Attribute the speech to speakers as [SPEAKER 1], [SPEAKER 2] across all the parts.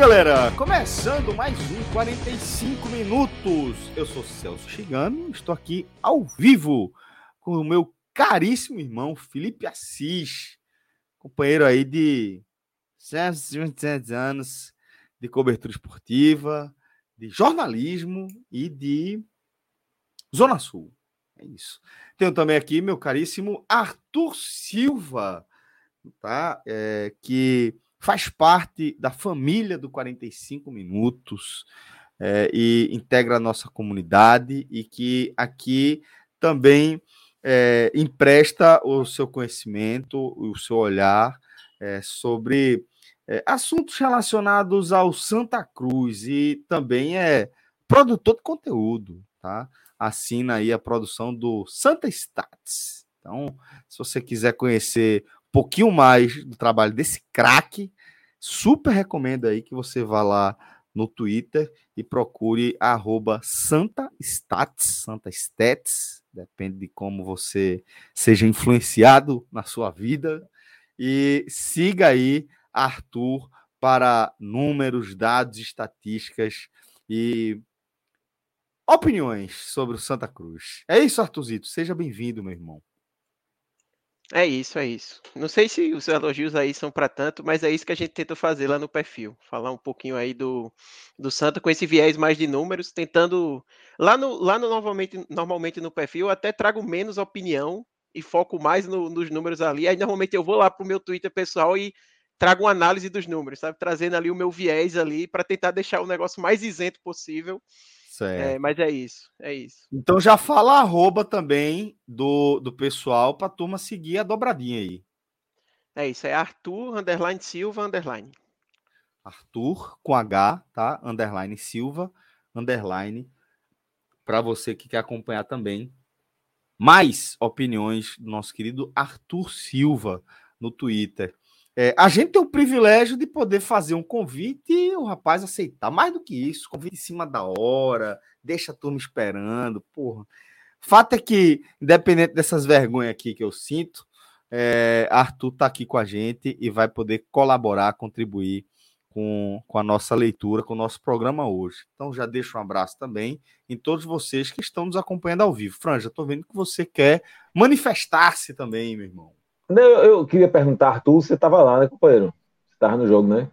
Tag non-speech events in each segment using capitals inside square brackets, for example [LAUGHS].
[SPEAKER 1] Galera! Começando mais um 45 minutos. Eu sou Celso Chigami, estou aqui ao vivo com o meu caríssimo irmão Felipe Assis, companheiro aí de 127 anos de cobertura esportiva, de jornalismo e de Zona Sul. É isso. Tenho também aqui meu caríssimo Arthur Silva, tá? É, que faz parte da família do 45 Minutos é, e integra a nossa comunidade e que aqui também é, empresta o seu conhecimento, o seu olhar é, sobre assuntos relacionados ao Santa Cruz e também é produtor de conteúdo, tá? Assina aí a produção do Santa Stats. Então, se você quiser conhecer pouquinho mais do trabalho desse craque, super recomendo aí que você vá lá no Twitter e procure arroba Santa Stats, Santa Stats, depende de como você seja influenciado na sua vida. E siga aí Arthur para números, dados, estatísticas e opiniões sobre o Santa Cruz. É isso, Arthurzito. Seja bem-vindo, meu irmão.
[SPEAKER 2] É isso, é isso. Não sei se os elogios aí são para tanto, mas é isso que a gente tenta fazer lá no perfil. Falar um pouquinho aí do, do Santa com esse viés mais de números, tentando. Lá no, lá no normalmente, normalmente no perfil, eu até trago menos opinião e foco mais no, nos números ali. Aí normalmente eu vou lá para o meu Twitter pessoal e trago uma análise dos números, sabe? Trazendo ali o meu viés ali para tentar deixar o negócio mais isento possível é, mas é isso, é isso.
[SPEAKER 1] Então já fala arroba também do, do pessoal para a turma seguir a dobradinha aí.
[SPEAKER 2] É isso, é Arthur, underline Silva, underline.
[SPEAKER 1] Arthur com H, tá? Underline Silva, underline. Para você que quer acompanhar também mais opiniões do nosso querido Arthur Silva no Twitter. É, a gente tem o privilégio de poder fazer um convite e o rapaz aceitar. Mais do que isso, convite em cima da hora, deixa a turma esperando. Porra. Fato é que, independente dessas vergonhas aqui que eu sinto, é, Arthur está aqui com a gente e vai poder colaborar, contribuir com, com a nossa leitura, com o nosso programa hoje. Então já deixo um abraço também em todos vocês que estão nos acompanhando ao vivo. Franja, estou vendo que você quer manifestar-se também, meu irmão.
[SPEAKER 3] Eu, eu queria perguntar, Arthur, você estava lá, né, companheiro? Você estava no jogo, né?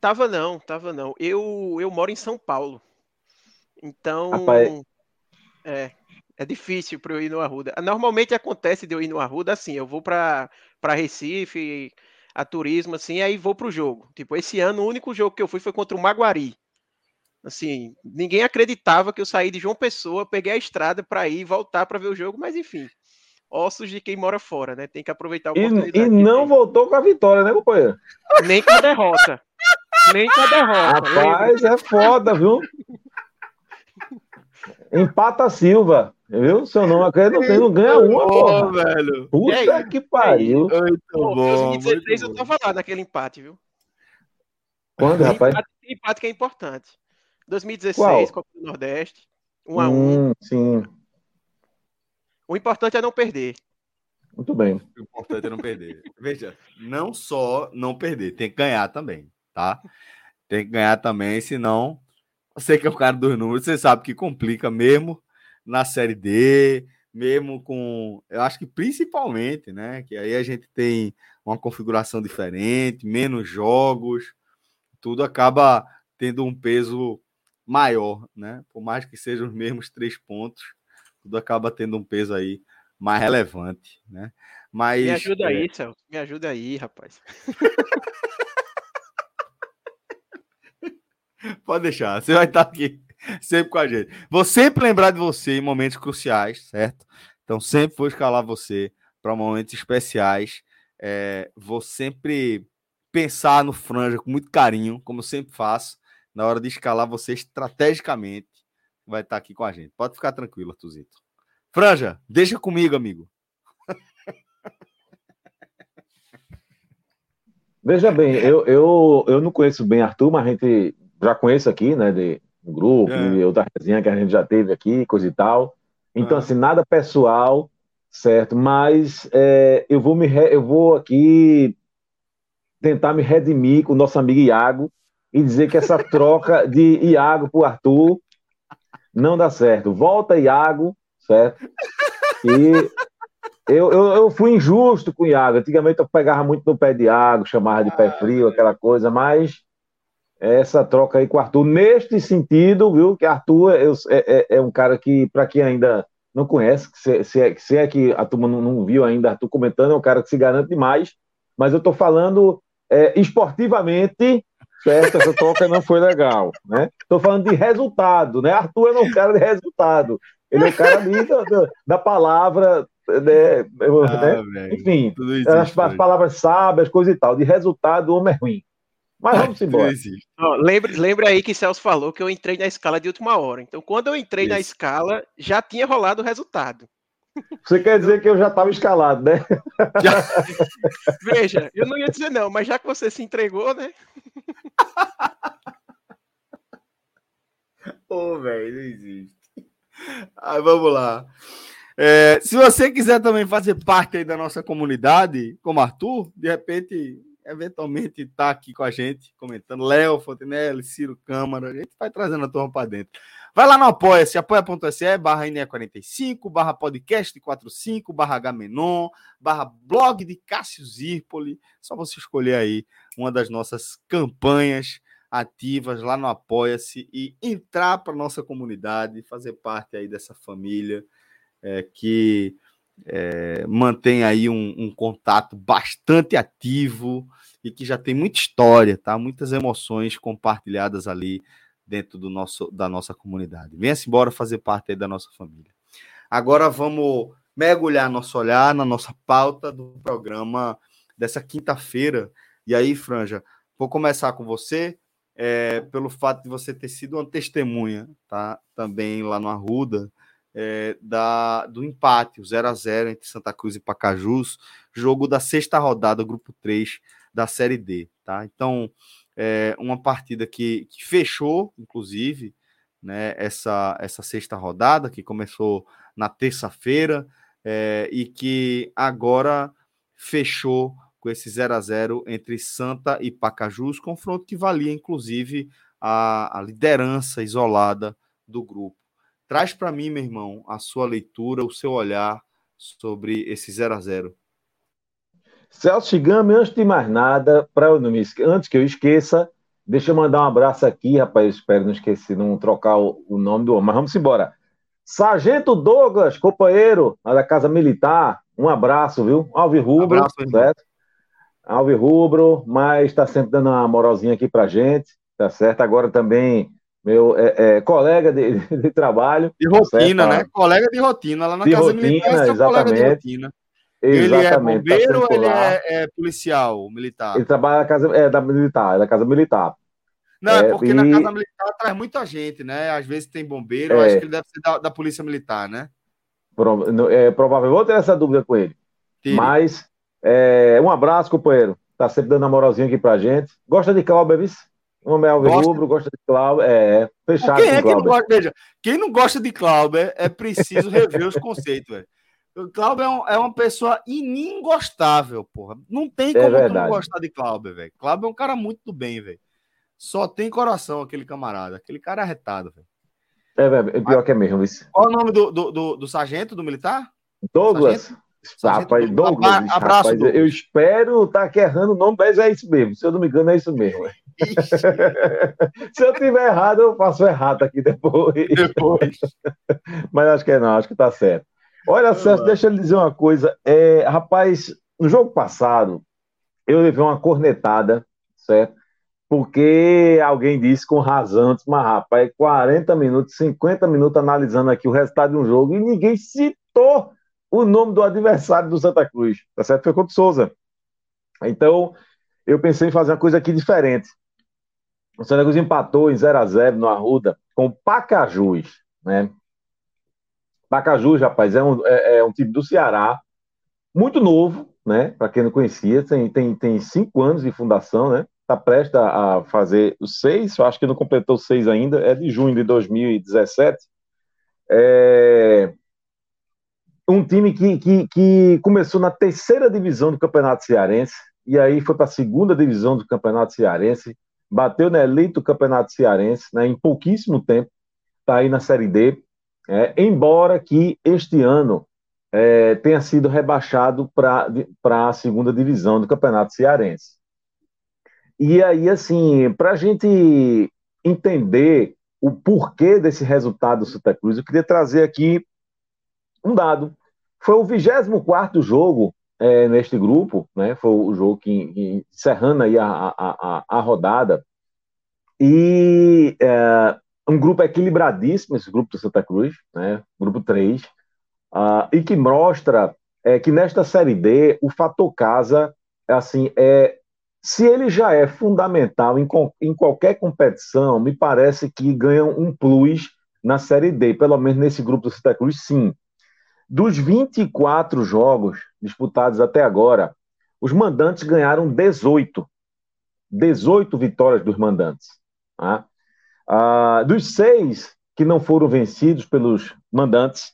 [SPEAKER 2] Tava não, tava não. Eu, eu moro em São Paulo. Então. Rapaz... É, é difícil para eu ir no Arruda. Normalmente acontece de eu ir no Arruda assim, eu vou para Recife, a turismo, assim, aí vou pro jogo. Tipo, esse ano o único jogo que eu fui foi contra o Maguari. Assim, ninguém acreditava que eu saí de João Pessoa, peguei a estrada para ir voltar para ver o jogo, mas enfim ossos de quem mora fora, né? Tem que aproveitar a
[SPEAKER 3] oportunidade. E, e não voltou com a vitória, né, companheiro?
[SPEAKER 2] Nem com a derrota. Nem com a derrota.
[SPEAKER 3] Rapaz, lembra? é foda, viu? Empata Silva, viu? Seu nome aqui não, tem, não ganha uma, pô. velho. Puta aí, que pariu.
[SPEAKER 2] Muito bom. 2016 eu tava lá naquele empate, viu?
[SPEAKER 3] Quando, rapaz?
[SPEAKER 2] Empate, empate que é importante. 2016, Qual? Copa do Nordeste. 1 um a 1 um.
[SPEAKER 3] Hum, sim.
[SPEAKER 2] O importante é não perder.
[SPEAKER 3] Muito bem.
[SPEAKER 1] O importante é não perder. Veja, não só não perder, tem que ganhar também, tá? Tem que ganhar também, senão você que é o cara dos números, você sabe que complica mesmo na série D, mesmo com, eu acho que principalmente, né, que aí a gente tem uma configuração diferente, menos jogos, tudo acaba tendo um peso maior, né? Por mais que sejam os mesmos três pontos, tudo acaba tendo um peso aí mais então relevante, né? Mas,
[SPEAKER 2] me ajuda aí, é... Celso. Me ajuda aí, rapaz. [LAUGHS]
[SPEAKER 1] Pode deixar, você vai estar aqui sempre com a gente. Vou sempre lembrar de você em momentos cruciais, certo? Então sempre vou escalar você para momentos especiais. É, vou sempre pensar no Franja com muito carinho, como sempre faço, na hora de escalar você estrategicamente Vai estar aqui com a gente. Pode ficar tranquilo, Artuzito. Franja, deixa comigo, amigo.
[SPEAKER 3] Veja bem, eu, eu, eu não conheço bem Arthur, mas a gente já conhece aqui, né, de um grupo, é. de outra resenha que a gente já teve aqui, coisa e tal. Então, é. assim, nada pessoal, certo? Mas é, eu, vou me re... eu vou aqui tentar me redimir com o nosso amigo Iago e dizer que essa troca de Iago por Arthur não dá certo. Volta, Iago, certo? E eu, eu, eu, fui injusto com o Iago. Antigamente eu pegava muito no pé de Iago, chamava de pé ah, frio, aquela coisa, mas essa troca aí com o Arthur, neste sentido, viu? Que Arthur é, é, é um cara que, para quem ainda não conhece, se, se, é, se é que a turma não, não, viu ainda Arthur comentando, é um cara que se garante demais, mas eu estou falando é, esportivamente, certo? Essa troca não foi legal, né? Estou falando de resultado, né? Arthur é um cara de resultado. Ele é o cara ali da, da palavra, né? Ah, né? Enfim, as, as palavras sábias, coisa e tal. De resultado, o homem é ruim. Mas vamos embora.
[SPEAKER 2] lembre, lembre aí que Celso falou que eu entrei na escala de última hora. Então, quando eu entrei Isso. na escala, já tinha rolado o resultado.
[SPEAKER 3] Você quer dizer que eu já estava escalado, né? Já... [LAUGHS]
[SPEAKER 2] Veja, eu não ia dizer não, mas já que você se entregou, né?
[SPEAKER 1] Ô, oh, velho, não existe. Aí vamos lá. É, se você quiser também fazer parte aí da nossa comunidade, como Arthur, de repente, eventualmente tá aqui com a gente, comentando, Léo, Fontenelle, Ciro Câmara, a gente vai trazendo a turma para dentro. Vai lá no Apoia-se, apoia.se, barra NE45, barra podcast 45, barra Gamenon, barra blog de Cássio Zirpoli. Só você escolher aí uma das nossas campanhas ativas lá no Apoia-se e entrar para nossa comunidade, fazer parte aí dessa família é, que é, mantém aí um, um, contato bastante ativo e que já tem muita história, tá? Muitas emoções compartilhadas ali dentro do nosso, da nossa comunidade. Venha-se embora fazer parte da nossa família. Agora vamos mergulhar nosso olhar na nossa pauta do programa dessa quinta-feira. E aí, Franja, vou começar com você, é, pelo fato de você ter sido uma testemunha, tá? Também lá no Arruda, é, da, do empate, o 0 a 0 entre Santa Cruz e Pacajus, jogo da sexta rodada, grupo 3 da Série D, tá? Então, é uma partida que, que fechou, inclusive, né, essa, essa sexta rodada, que começou na terça-feira, é, e que agora fechou com esse 0 a 0 entre Santa e Pacajus, confronto que valia, inclusive, a, a liderança isolada do grupo. Traz para mim, meu irmão, a sua leitura, o seu olhar sobre esse 0 a 0
[SPEAKER 3] Celso Chigami, antes de mais nada, para eu não me antes que eu esqueça, deixa eu mandar um abraço aqui, rapaz, espero não esquecer, não trocar o, o nome do homem, mas vamos embora. Sargento Douglas, companheiro da Casa Militar, um abraço, viu? Alvi Rubro, abraço, certo? Alvi Rubro, mas está sempre dando uma moralzinha aqui pra gente, tá certo? Agora também meu é, é, colega de, [LAUGHS] de, trabalho.
[SPEAKER 1] De rotina, certo? né? Colega de rotina, lá na
[SPEAKER 3] de Casa rotina, Militar, exatamente. de rotina.
[SPEAKER 1] Ele é tá bombeiro tá ou ele é, é, policial, militar?
[SPEAKER 3] Ele trabalha na casa é, da militar, é da casa militar.
[SPEAKER 1] Não, é, porque e... na casa militar traz muita gente, né? Às vezes tem bombeiro, eu acho que ele deve ser da, da polícia militar, né?
[SPEAKER 3] Pro, é provável, vou ter essa dúvida com ele. Tire. Mas é, um abraço, companheiro. Tá sempre dando a moralzinha aqui pra gente. Gosta de Cláudio, Um Melvin gosta... Rubro, gosta de Cláudio. É, fechado.
[SPEAKER 1] Quem é que não gosta? Veja, quem não gosta de Cláudio é preciso rever os conceitos, velho. O Cláudio é, um, é, uma pessoa iningostável, porra. Não tem é como é não gostar de Cláudio, velho. Cláudio é um cara muito do bem, velho. Só tem coração aquele camarada. Aquele cara é arretado, velho.
[SPEAKER 3] É, velho. É pior que é mesmo isso.
[SPEAKER 1] Qual o nome do, do, do, do sargento, do militar?
[SPEAKER 3] Douglas. Sargento? Rapaz, Douglas, Abraço, rapaz, Douglas. eu espero estar tá errando o nome, mas é isso mesmo. Se eu não me engano, é isso mesmo. [LAUGHS] Se eu tiver errado, eu faço errado aqui depois. Depois. [LAUGHS] mas acho que é não, acho que tá certo. Olha, Celso, deixa eu lhe dizer uma coisa. É, rapaz, no jogo passado, eu levei uma cornetada, certo? porque alguém disse com razão, disse, mas rapaz, 40 minutos, 50 minutos analisando aqui o resultado de um jogo e ninguém citou o nome do adversário do Santa Cruz, tá certo? Foi contra o Souza. Então, eu pensei em fazer uma coisa aqui diferente. O Santa Cruz empatou em 0 a 0 no Arruda com o Pacajus, né? Pacajus, rapaz, é um, é, é um time do Ceará, muito novo, né? Para quem não conhecia, tem, tem, tem cinco anos de fundação, né? Está prestes a fazer os seis, eu acho que não completou seis ainda, é de junho de 2017. É um time que, que, que começou na terceira divisão do Campeonato Cearense, e aí foi para a segunda divisão do Campeonato Cearense, bateu na elite do Campeonato Cearense né, em pouquíssimo tempo, está aí na Série D, é, embora que este ano é, tenha sido rebaixado para a segunda divisão do Campeonato Cearense. E aí, assim, para a gente entender o porquê desse resultado do Santa Cruz, eu queria trazer aqui um dado. Foi o 24 jogo é, neste grupo, né? Foi o jogo que, que encerrando aí a, a, a, a rodada. E é, um grupo equilibradíssimo, esse grupo do Santa Cruz, né? Grupo 3, uh, ah, e que mostra é, que nesta Série D o fator casa, assim, é se ele já é fundamental em, em qualquer competição, me parece que ganha um plus na Série D, pelo menos nesse grupo do Santa Cruz, sim. Dos 24 jogos disputados até agora, os mandantes ganharam 18. 18 vitórias dos mandantes. Tá? Ah, dos seis que não foram vencidos pelos mandantes,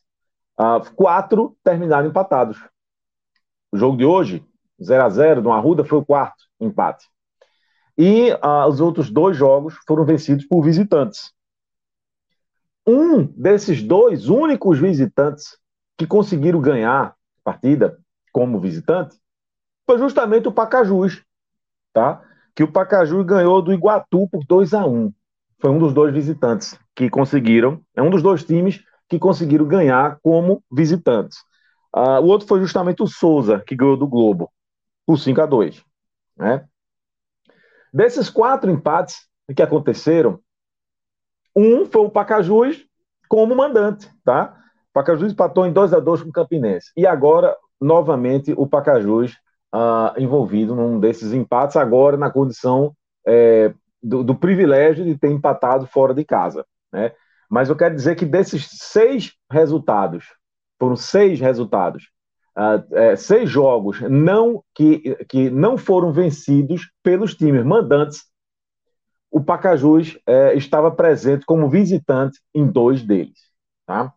[SPEAKER 3] ah, quatro terminaram empatados. O jogo de hoje, 0 a 0 do Arruda, foi o quarto empate. E ah, os outros dois jogos foram vencidos por visitantes. Um desses dois únicos visitantes que conseguiram ganhar a partida como visitante foi justamente o Pacajus, tá? Que o Pacajus ganhou do Iguatu por 2 a 1. Foi um dos dois visitantes que conseguiram, é um dos dois times que conseguiram ganhar como visitantes. Uh, o outro foi justamente o Souza, que ganhou do Globo, por 5 a 2. Né? Desses quatro empates que aconteceram, um foi o Pacajus como mandante, tá? Pacajus empatou em 2 a 2 com o Campinense. E agora, novamente, o Pacajus uh, envolvido num desses empates, agora na condição é, do, do, privilégio de ter empatado fora de casa. Né? Mas eu quero dizer que desses seis resultados, foram seis resultados, uh, é, seis jogos não que, que não foram vencidos pelos times mandantes, o Pacajus é, estava presente como visitante em dois deles. Tá?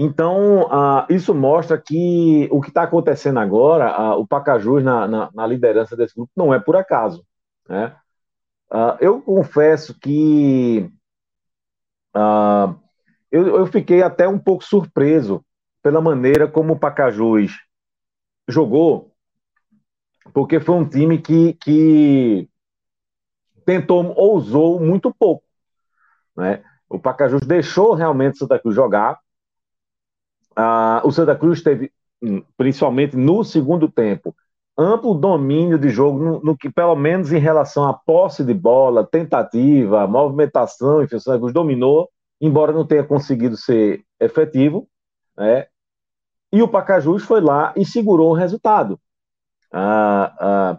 [SPEAKER 3] Então, isso mostra que o que está acontecendo agora, o Pacajus na, na, na, liderança desse grupo, não é por acaso. Né? Uh, eu confesso que eu, eu, fiquei até um pouco surpreso pela maneira como o Pacajus jogou, porque foi um time que, que tentou, ousou muito pouco. Né? O Pacajus deixou realmente o Santa Cruz jogar, ah, o Santa Cruz teve, hum, principalmente no segundo tempo, amplo domínio de jogo, no, no, que pelo menos em relação à posse de bola, tentativa, movimentação, enfim, o Santa Cruz dominou, embora não tenha conseguido ser efetivo, né? E o Pacajus foi lá e segurou o resultado. Ah, ah,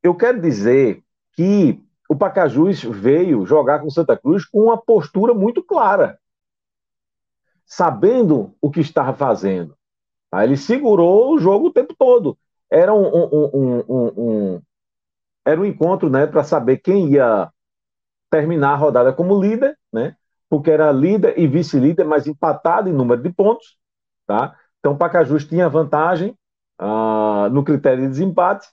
[SPEAKER 3] eu quero dizer que o Pacajus veio jogar com o Santa Cruz com uma postura muito clara sabendo o que estava fazendo. Tá? Ele segurou o jogo o tempo todo. Era um, um, um, um era um encontro né, para saber quem ia terminar a rodada como líder, né? porque era líder e vice-líder, mas empatado em número de pontos. Tá? Então, o Pacajus tinha vantagem uh, no critério de desempate.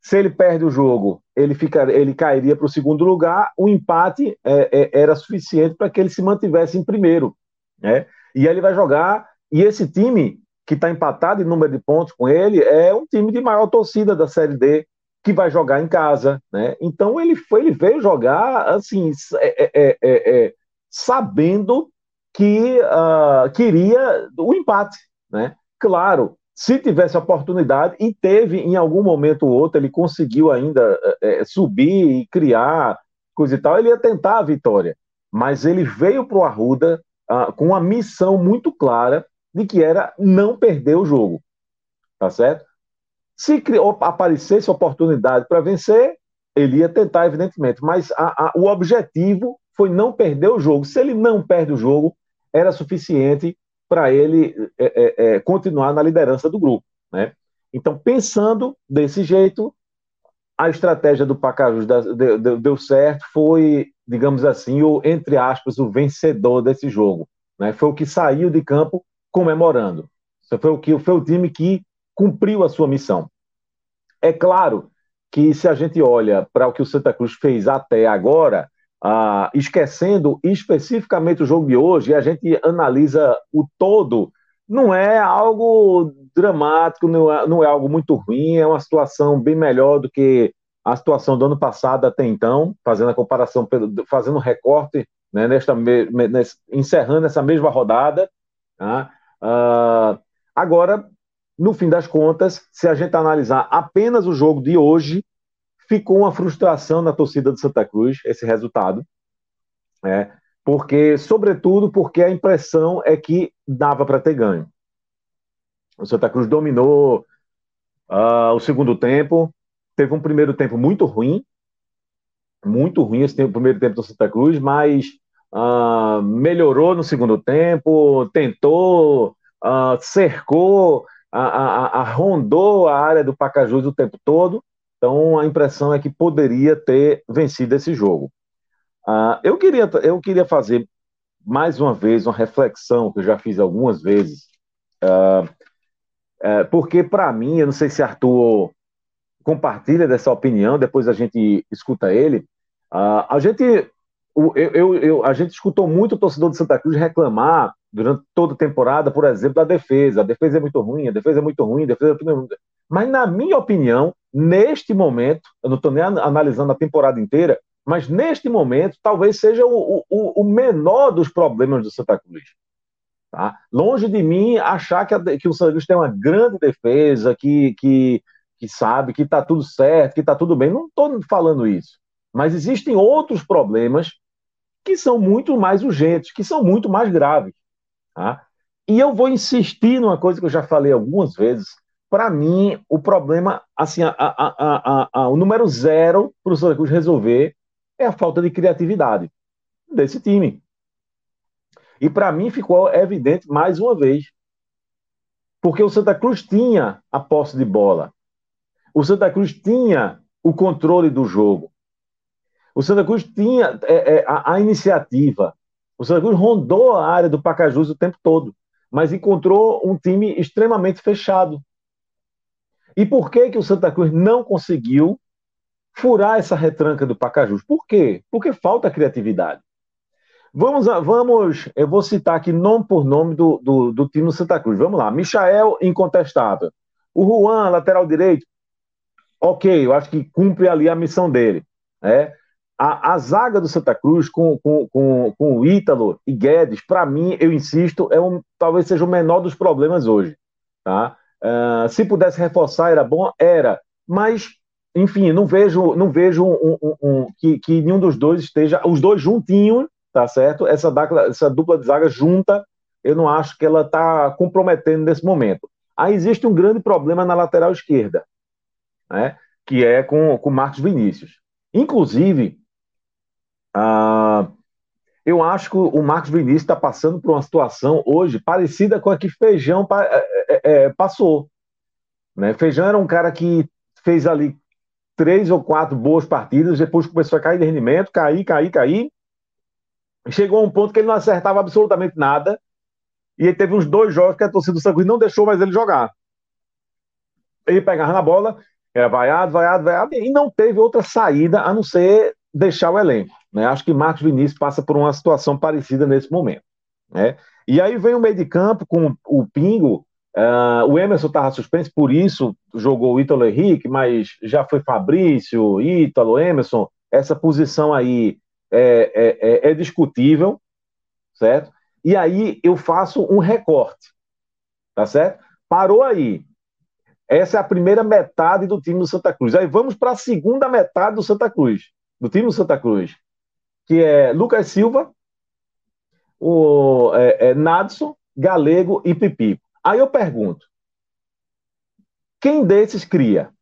[SPEAKER 3] Se ele perde o jogo, ele, fica, ele cairia para o segundo lugar. O empate é, é, era suficiente para que ele se mantivesse em primeiro. Né? E ele vai jogar, e esse time que está empatado em número de pontos com ele é um time de maior torcida da Série D, que vai jogar em casa. Né? Então ele foi, ele veio jogar assim, é, é, é, é sabendo que uh, queria o empate. Né? Claro, se tivesse oportunidade, e teve em algum momento ou outro, ele conseguiu ainda é, subir e criar coisa e tal, ele ia tentar a vitória. Mas ele veio para o Arruda com uma missão muito clara de que era não perder o jogo. Tá certo? Se aparecesse oportunidade para vencer, ele ia tentar, evidentemente. Mas a, a, o objetivo foi não perder o jogo. Se ele não perde o jogo, era suficiente para ele é, é, é, continuar na liderança do grupo. Né? Então, pensando desse jeito, a estratégia do Pacajus deu, certo, foi, digamos assim, o, entre aspas, o vencedor desse jogo. Né? Foi o que saiu de campo comemorando. Foi o, que, foi o time que cumpriu a sua missão. É claro que se a gente olha para o que o Santa Cruz fez até agora, ah, esquecendo especificamente o jogo de hoje, a gente analisa o todo, não é algo dramático, não é, não é algo muito ruim, é uma situação bem melhor do que a situação do ano passado até então, fazendo a comparação, fazendo um recorte, né, nesta, encerrando essa mesma rodada. Ah, agora, no fim das contas, se a gente analisar apenas o jogo de hoje, ficou uma frustração na torcida do Santa Cruz, esse resultado. É, porque, sobretudo, porque a impressão é que dava para ter ganho. O Santa Cruz dominou uh, o segundo tempo, teve um primeiro tempo muito ruim, muito ruim esse tempo, primeiro tempo do Santa Cruz, mas uh, melhorou no segundo tempo, tentou, uh, cercou, a, rondou a área do Pacajus o tempo todo, então a impressão é que poderia ter vencido esse jogo. Uh, eu, queria, eu queria fazer mais uma vez uma reflexão que eu já fiz algumas vezes, uh, porque para mim, eu não sei se Arthur compartilha dessa opinião, depois a gente escuta ele. a gente eu, eu, eu, a gente escutou muito o torcedor de Santa Cruz reclamar durante toda a temporada, por exemplo, da defesa. A defesa é muito ruim, a defesa é muito ruim, a defesa é muito ruim. Mas, na minha opinião, neste momento, eu não estou nem analisando a temporada inteira, mas neste momento, talvez seja o, o, o menor dos problemas do Santa Cruz. Tá? Longe de mim achar que, a, que o Santa Cruz tem uma grande defesa, que, que, que sabe que está tudo certo, que está tudo bem. Não estou falando isso. Mas existem outros problemas que são muito mais urgentes, que são muito mais graves. Tá? E eu vou insistir numa coisa que eu já falei algumas vezes, para mim, o problema, assim, a, a, a, o número zero para o Santa Cruz resolver é a falta de criatividade desse time. E para mim ficou evidente mais uma vez. Porque o Santa Cruz tinha a posse de bola. O Santa Cruz tinha o controle do jogo. O Santa Cruz tinha é, é, a, a, iniciativa. O Santa Cruz rondou a área do Pacajus o tempo todo, mas encontrou um time extremamente fechado. E por que, que o Santa Cruz não conseguiu furar essa retranca do Pacajus? Por quê? Porque falta criatividade. Vamos, vamos, eu vou citar aqui nome por nome do, do, do time do Santa Cruz. Vamos lá. Michael, incontestável. O Juan, lateral direito, ok, eu acho que cumpre ali a missão dele. É. A, a zaga do Santa Cruz com, com, com, com o Ítalo e Guedes, para mim, eu insisto, é um, talvez seja o menor dos problemas hoje. Tá? Uh, se pudesse reforçar, era bom? Era. Mas, enfim, não vejo, não vejo um, um, um, que, que nenhum dos dois esteja. Os dois juntinhos, tá certo? Essa, essa dupla de zaga junta, eu não acho que ela está comprometendo nesse momento. Aí existe um grande problema na lateral esquerda, né? que é com o Marcos Vinícius. Inclusive, eu acho que o Marcos Vinícius está passando por uma situação hoje parecida com a que Feijão é, é, é, passou. Né? Feijão era um cara que fez ali três ou quatro boas partidas, depois começou a cair de rendimento, cair, cair, cair. Chegou a um ponto que ele não acertava absolutamente nada. E ele teve uns dois jogos que a torcida do Sangue não deixou mais ele jogar. Ele pegava na bola, era vaiado, vaiado, vaiado, e não teve outra saída a não ser deixar o elenco. Né? Acho que Marcos Vinícius passa por uma situação parecida nesse momento. Né? E aí vem o meio de campo com o Pingo. Uh, o Emerson estava suspenso, por isso jogou o Ítalo Henrique, mas já foi Fabrício, Ítalo, Emerson. Essa posição aí é, é, é, é discutível, certo? E aí eu faço um recorte, tá certo? Parou aí. Essa é a primeira metade do time do Santa Cruz. Aí vamos para a segunda metade do Santa Cruz, do time do Santa Cruz, que é Lucas Silva, o é, é, Nadson, Galego e Pipico. Aí eu pergunto: quem desses cria?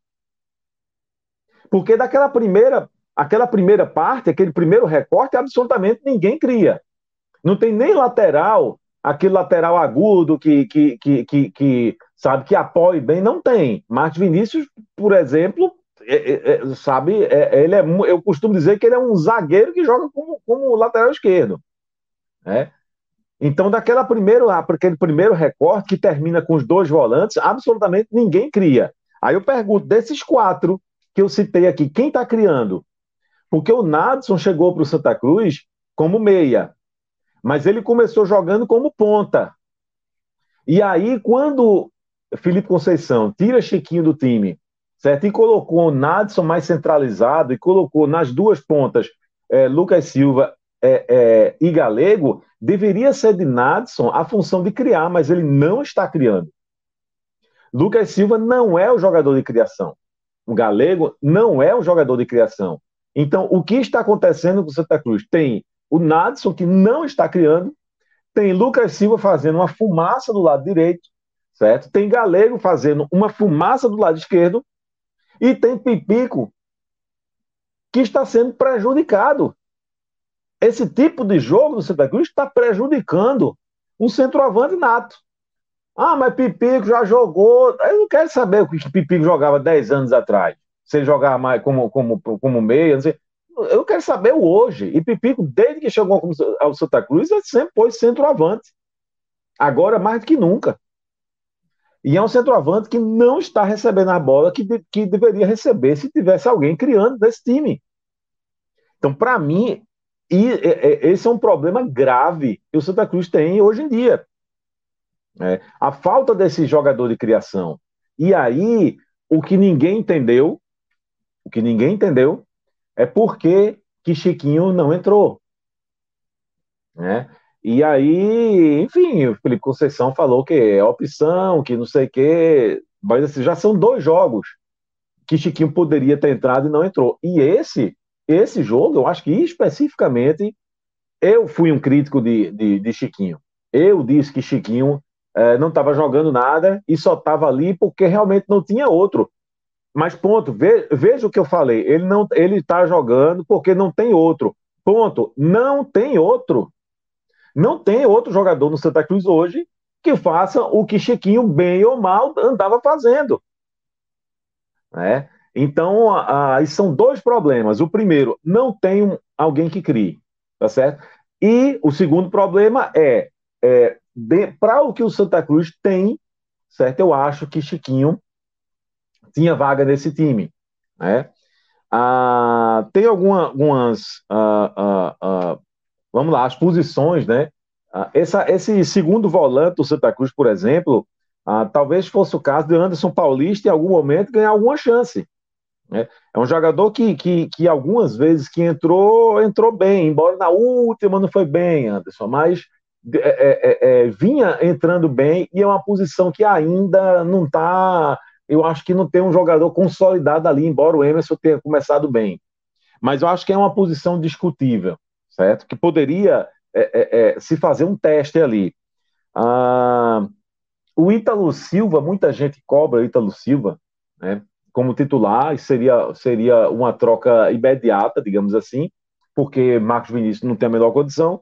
[SPEAKER 3] Porque daquela primeira, aquela primeira parte, aquele primeiro recorte, absolutamente ninguém cria. Não tem nem lateral, aquele lateral agudo que, que, que, que, que sabe que apoie bem, não tem. Marcos Vinícius, por exemplo, é, é, é sabe, é, ele é, eu costumo dizer que ele é um zagueiro que joga como, como lateral esquerdo. Né? Então, daquela primeiro, aquele primeiro recorte que termina com os dois volantes, absolutamente ninguém cria. Aí eu pergunto, desses quatro que eu citei aqui, quem está criando? Porque o Nadson chegou para o Santa Cruz como meia, mas ele começou jogando como ponta. E aí, quando Felipe Conceição tira Chiquinho do time, certo? E colocou o Nadson mais centralizado e colocou nas duas pontas é, Lucas Silva é, é, e Galego, deveria ser de Nadson a função de criar, mas ele não está criando. Lucas Silva não é o jogador de criação. O Galego não é o jogador de criação. Então, o que está acontecendo com o Santa Cruz? Tem o Nadson, que não está criando, tem Lucas Silva fazendo uma fumaça do lado direito, certo? Tem Galego fazendo uma fumaça do lado esquerdo, e tem Pipico, que está sendo prejudicado esse tipo de jogo do Santa Cruz está prejudicando um centroavante nato. Ah, mas Pipico já jogou. Eu não quero saber o que Pipico jogava 10 anos atrás. Se ele jogava mais como, como, como meia, não sei. Eu quero saber o hoje. E Pipico, desde que chegou ao Santa Cruz, sempre foi centroavante. Agora, mais do que nunca. E é um centroavante que não está recebendo a bola que, que deveria receber se tivesse alguém criando desse time. Então, para mim, e esse é um problema grave que o Santa Cruz tem hoje em dia. É, a falta desse jogador de criação. E aí, o que ninguém entendeu, o que ninguém entendeu, é por que, que Chiquinho não entrou. Né? E aí, enfim, o Felipe Conceição falou que é opção, que não sei o quê. Mas assim, já são dois jogos que Chiquinho poderia ter entrado e não entrou. E esse esse jogo, eu acho que especificamente, eu fui um crítico de, de, de Chiquinho. Eu disse que Chiquinho é, não estava jogando nada e só estava ali porque realmente não tinha outro. Mas ponto, ve, veja o que eu falei. Ele não, ele está jogando porque não tem outro. Ponto. Não tem outro. Não tem outro jogador no Santa Cruz hoje que faça o que Chiquinho, bem ou mal, andava fazendo. Né? Então, aí são dois problemas. O primeiro, não tem um, alguém que crie, tá certo? E o segundo problema é, é para o que o Santa Cruz tem, certo? Eu acho que Chiquinho tinha vaga nesse time, né? Ah, tem alguma, algumas, ah, ah, ah vamos lá, as posições, né? Ah, essa, esse segundo volante do Santa Cruz, por exemplo, ah, talvez fosse o caso de Anderson Paulista em algum momento ganhar alguma chance, né? É um jogador que, que, que algumas vezes que entrou, entrou bem, embora na última não foi bem, Anderson, mas é, é, é, é vinha entrando bem e é uma posição que ainda não está. Eu acho que não tem um jogador consolidado ali, embora o Emerson tenha começado bem. Mas eu acho que é uma posição discutível, certo? Que poderia é, é, se fazer um teste ali. Ah, o Ítalo Silva, muita gente cobra o Ítalo Silva, né? como titular, seria, seria uma troca imediata, digamos assim, porque Marcos Vinícius não tem a menor condição.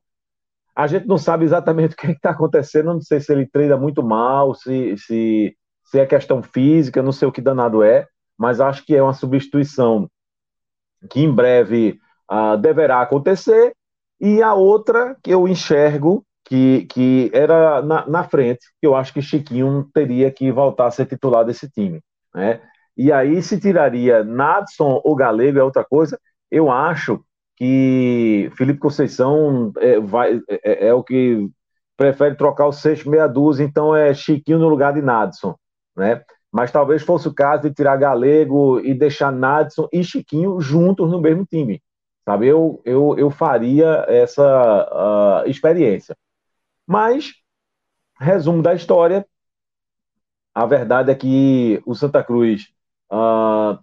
[SPEAKER 3] A gente não sabe exatamente [LAUGHS] o que é está acontecendo, não sei se ele treina muito mal, se, se, se é questão física, não sei o que danado é, mas acho que é uma substituição que em breve uh, deverá acontecer, e a outra que eu enxergo que, que era na, na frente, que eu acho que Chiquinho teria que voltar a ser titular desse time. Né? E aí se tiraria Nadson ou Galego é outra coisa. Eu acho que Felipe Conceição é, vai, é, é, o que prefere trocar o sexto meia dúzia, então é Chiquinho no lugar de Nadson, né? Mas talvez fosse o caso de tirar Galego e deixar Nadson e Chiquinho juntos no mesmo time, sabe? Eu, eu, eu faria essa uh, experiência. Mas, resumo da história, a verdade é que o Santa Cruz uh,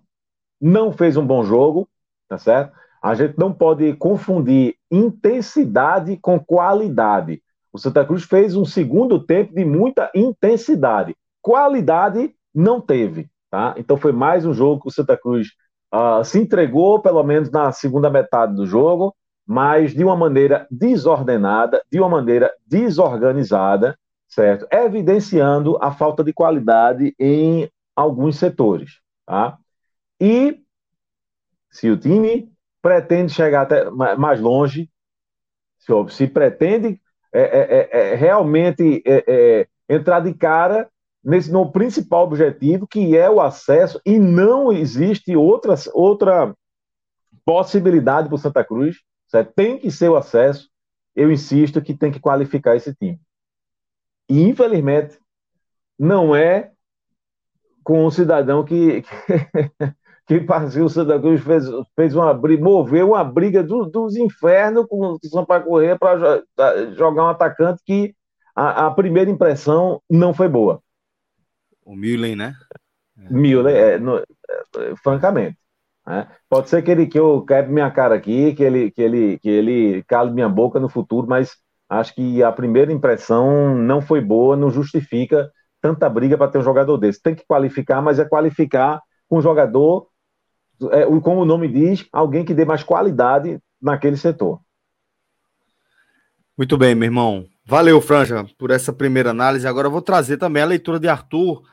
[SPEAKER 3] não fez um bom jogo, tá certo? A gente não pode confundir intensidade com qualidade. O Santa Cruz fez um segundo tempo de muita intensidade. Qualidade não teve, tá? Então foi mais um jogo que o Santa Cruz uh, se entregou, pelo menos na segunda metade do jogo, mas de uma maneira desordenada, de uma maneira desorganizada, certo? Evidenciando a falta de qualidade em alguns setores, tá? E se o time pretende chegar até mais longe, se, se pretende é, é, é, é realmente é, é, entrar de cara nesse no principal objetivo, que é o acesso, e não existe outra, outra possibilidade para o Santa Cruz, certo? tem que ser o acesso, eu insisto que tem que qualificar esse time. E, infelizmente, não é com um cidadão que, [LAUGHS] que, que o Santa Cruz fez, fez uma moveu uma briga do, dos infernos com o Sampaio Corrêa para jogar um atacante que a, a, primeira impressão não foi boa.
[SPEAKER 1] O Müller, né?
[SPEAKER 3] Müller, é, no, é, francamente. Né? Pode ser que ele que eu quebre minha cara aqui, que ele, que ele, que ele cale minha boca no futuro, mas acho que a primeira impressão não foi boa, não justifica tanta briga para ter um jogador desse. Tem que qualificar, mas é qualificar com um jogador, é, como o nome diz, alguém que dê mais qualidade naquele setor.
[SPEAKER 1] Muito bem, meu irmão. Valeu, Franja, por essa primeira análise. Agora eu vou trazer também a leitura de Arthur.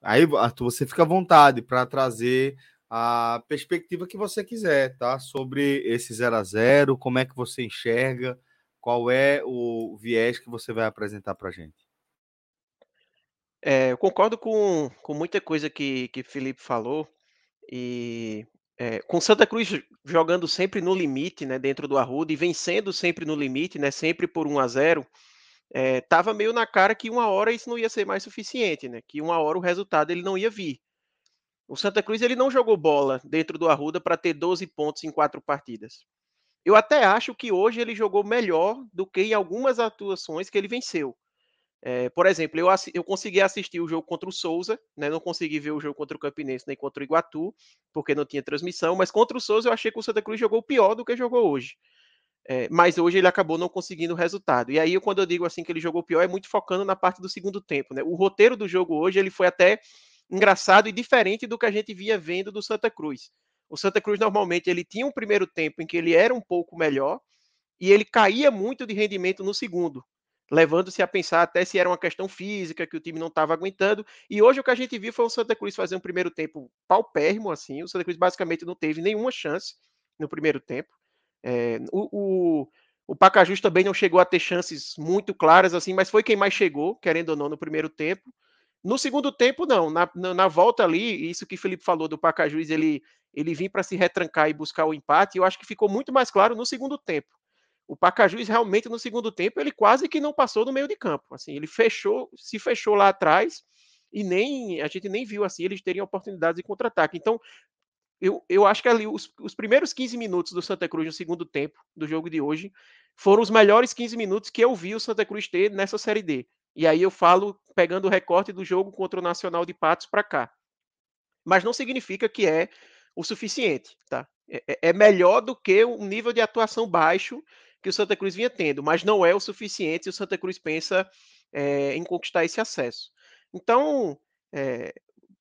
[SPEAKER 1] Aí, Arthur, você fica à vontade para trazer a perspectiva que você quiser, tá? Sobre esse 0 a 0 como é que você enxerga, qual é o viés que você vai apresentar para a gente.
[SPEAKER 2] É, eu concordo com, com muita coisa que, que Felipe falou, e é, com Santa Cruz jogando sempre no limite, né, dentro do Arruda, e vencendo sempre no limite, né, sempre por 1 a 0 é, tava meio na cara que uma hora isso não ia ser mais suficiente, né, que uma hora o resultado ele não ia vir. O Santa Cruz ele não jogou bola dentro do Arruda para ter 12 pontos em quatro partidas. Eu até acho que hoje ele jogou melhor do que em algumas atuações que ele venceu. É, por exemplo, eu, eu consegui assistir o jogo contra o Souza, né, não consegui ver o jogo contra o Campinense nem contra o Iguatu, porque não tinha transmissão, mas contra o Souza eu achei que o Santa Cruz jogou pior do que jogou hoje. É, mas hoje ele acabou não conseguindo o resultado. E aí, quando eu digo assim que ele jogou pior, é muito focando na parte do segundo tempo. Né? O roteiro do jogo hoje ele foi até engraçado e diferente do que a gente via vendo do Santa Cruz. O Santa Cruz normalmente ele tinha um primeiro tempo em que ele era um pouco melhor e ele caía muito de rendimento no segundo, levando-se a pensar até se era uma questão física que o time não estava aguentando. E hoje o que a gente viu foi o Santa Cruz fazer um primeiro tempo paupérrimo assim. O Santa Cruz basicamente não teve nenhuma chance no primeiro tempo. É, o, o, o Pacajus também não chegou a ter chances muito claras assim, mas foi quem mais chegou, querendo ou não, no primeiro tempo. No segundo tempo, não. Na, na, na, volta ali, isso que o Felipe falou do Pacajus, ele, ele vir para se retrancar e buscar o empate, eu acho que ficou muito mais claro no segundo tempo. O Pacajus realmente no segundo tempo, ele quase que não passou no meio de campo. Assim, ele fechou, se fechou lá atrás e nem a gente nem viu assim, eles teriam oportunidades de contra-ataque. Então, eu, eu acho que ali os, os primeiros 15 minutos do Santa Cruz no segundo tempo do jogo de hoje foram os melhores 15 minutos que eu vi o Santa Cruz ter nessa Série D. E aí eu falo pegando o recorte do jogo contra o Nacional de Patos para cá. Mas não significa que é o suficiente, tá? É, é, é melhor do que o nível de atuação baixo que o Santa Cruz vinha tendo, mas não é o suficiente se o Santa Cruz pensa é, em conquistar esse acesso. Então, é,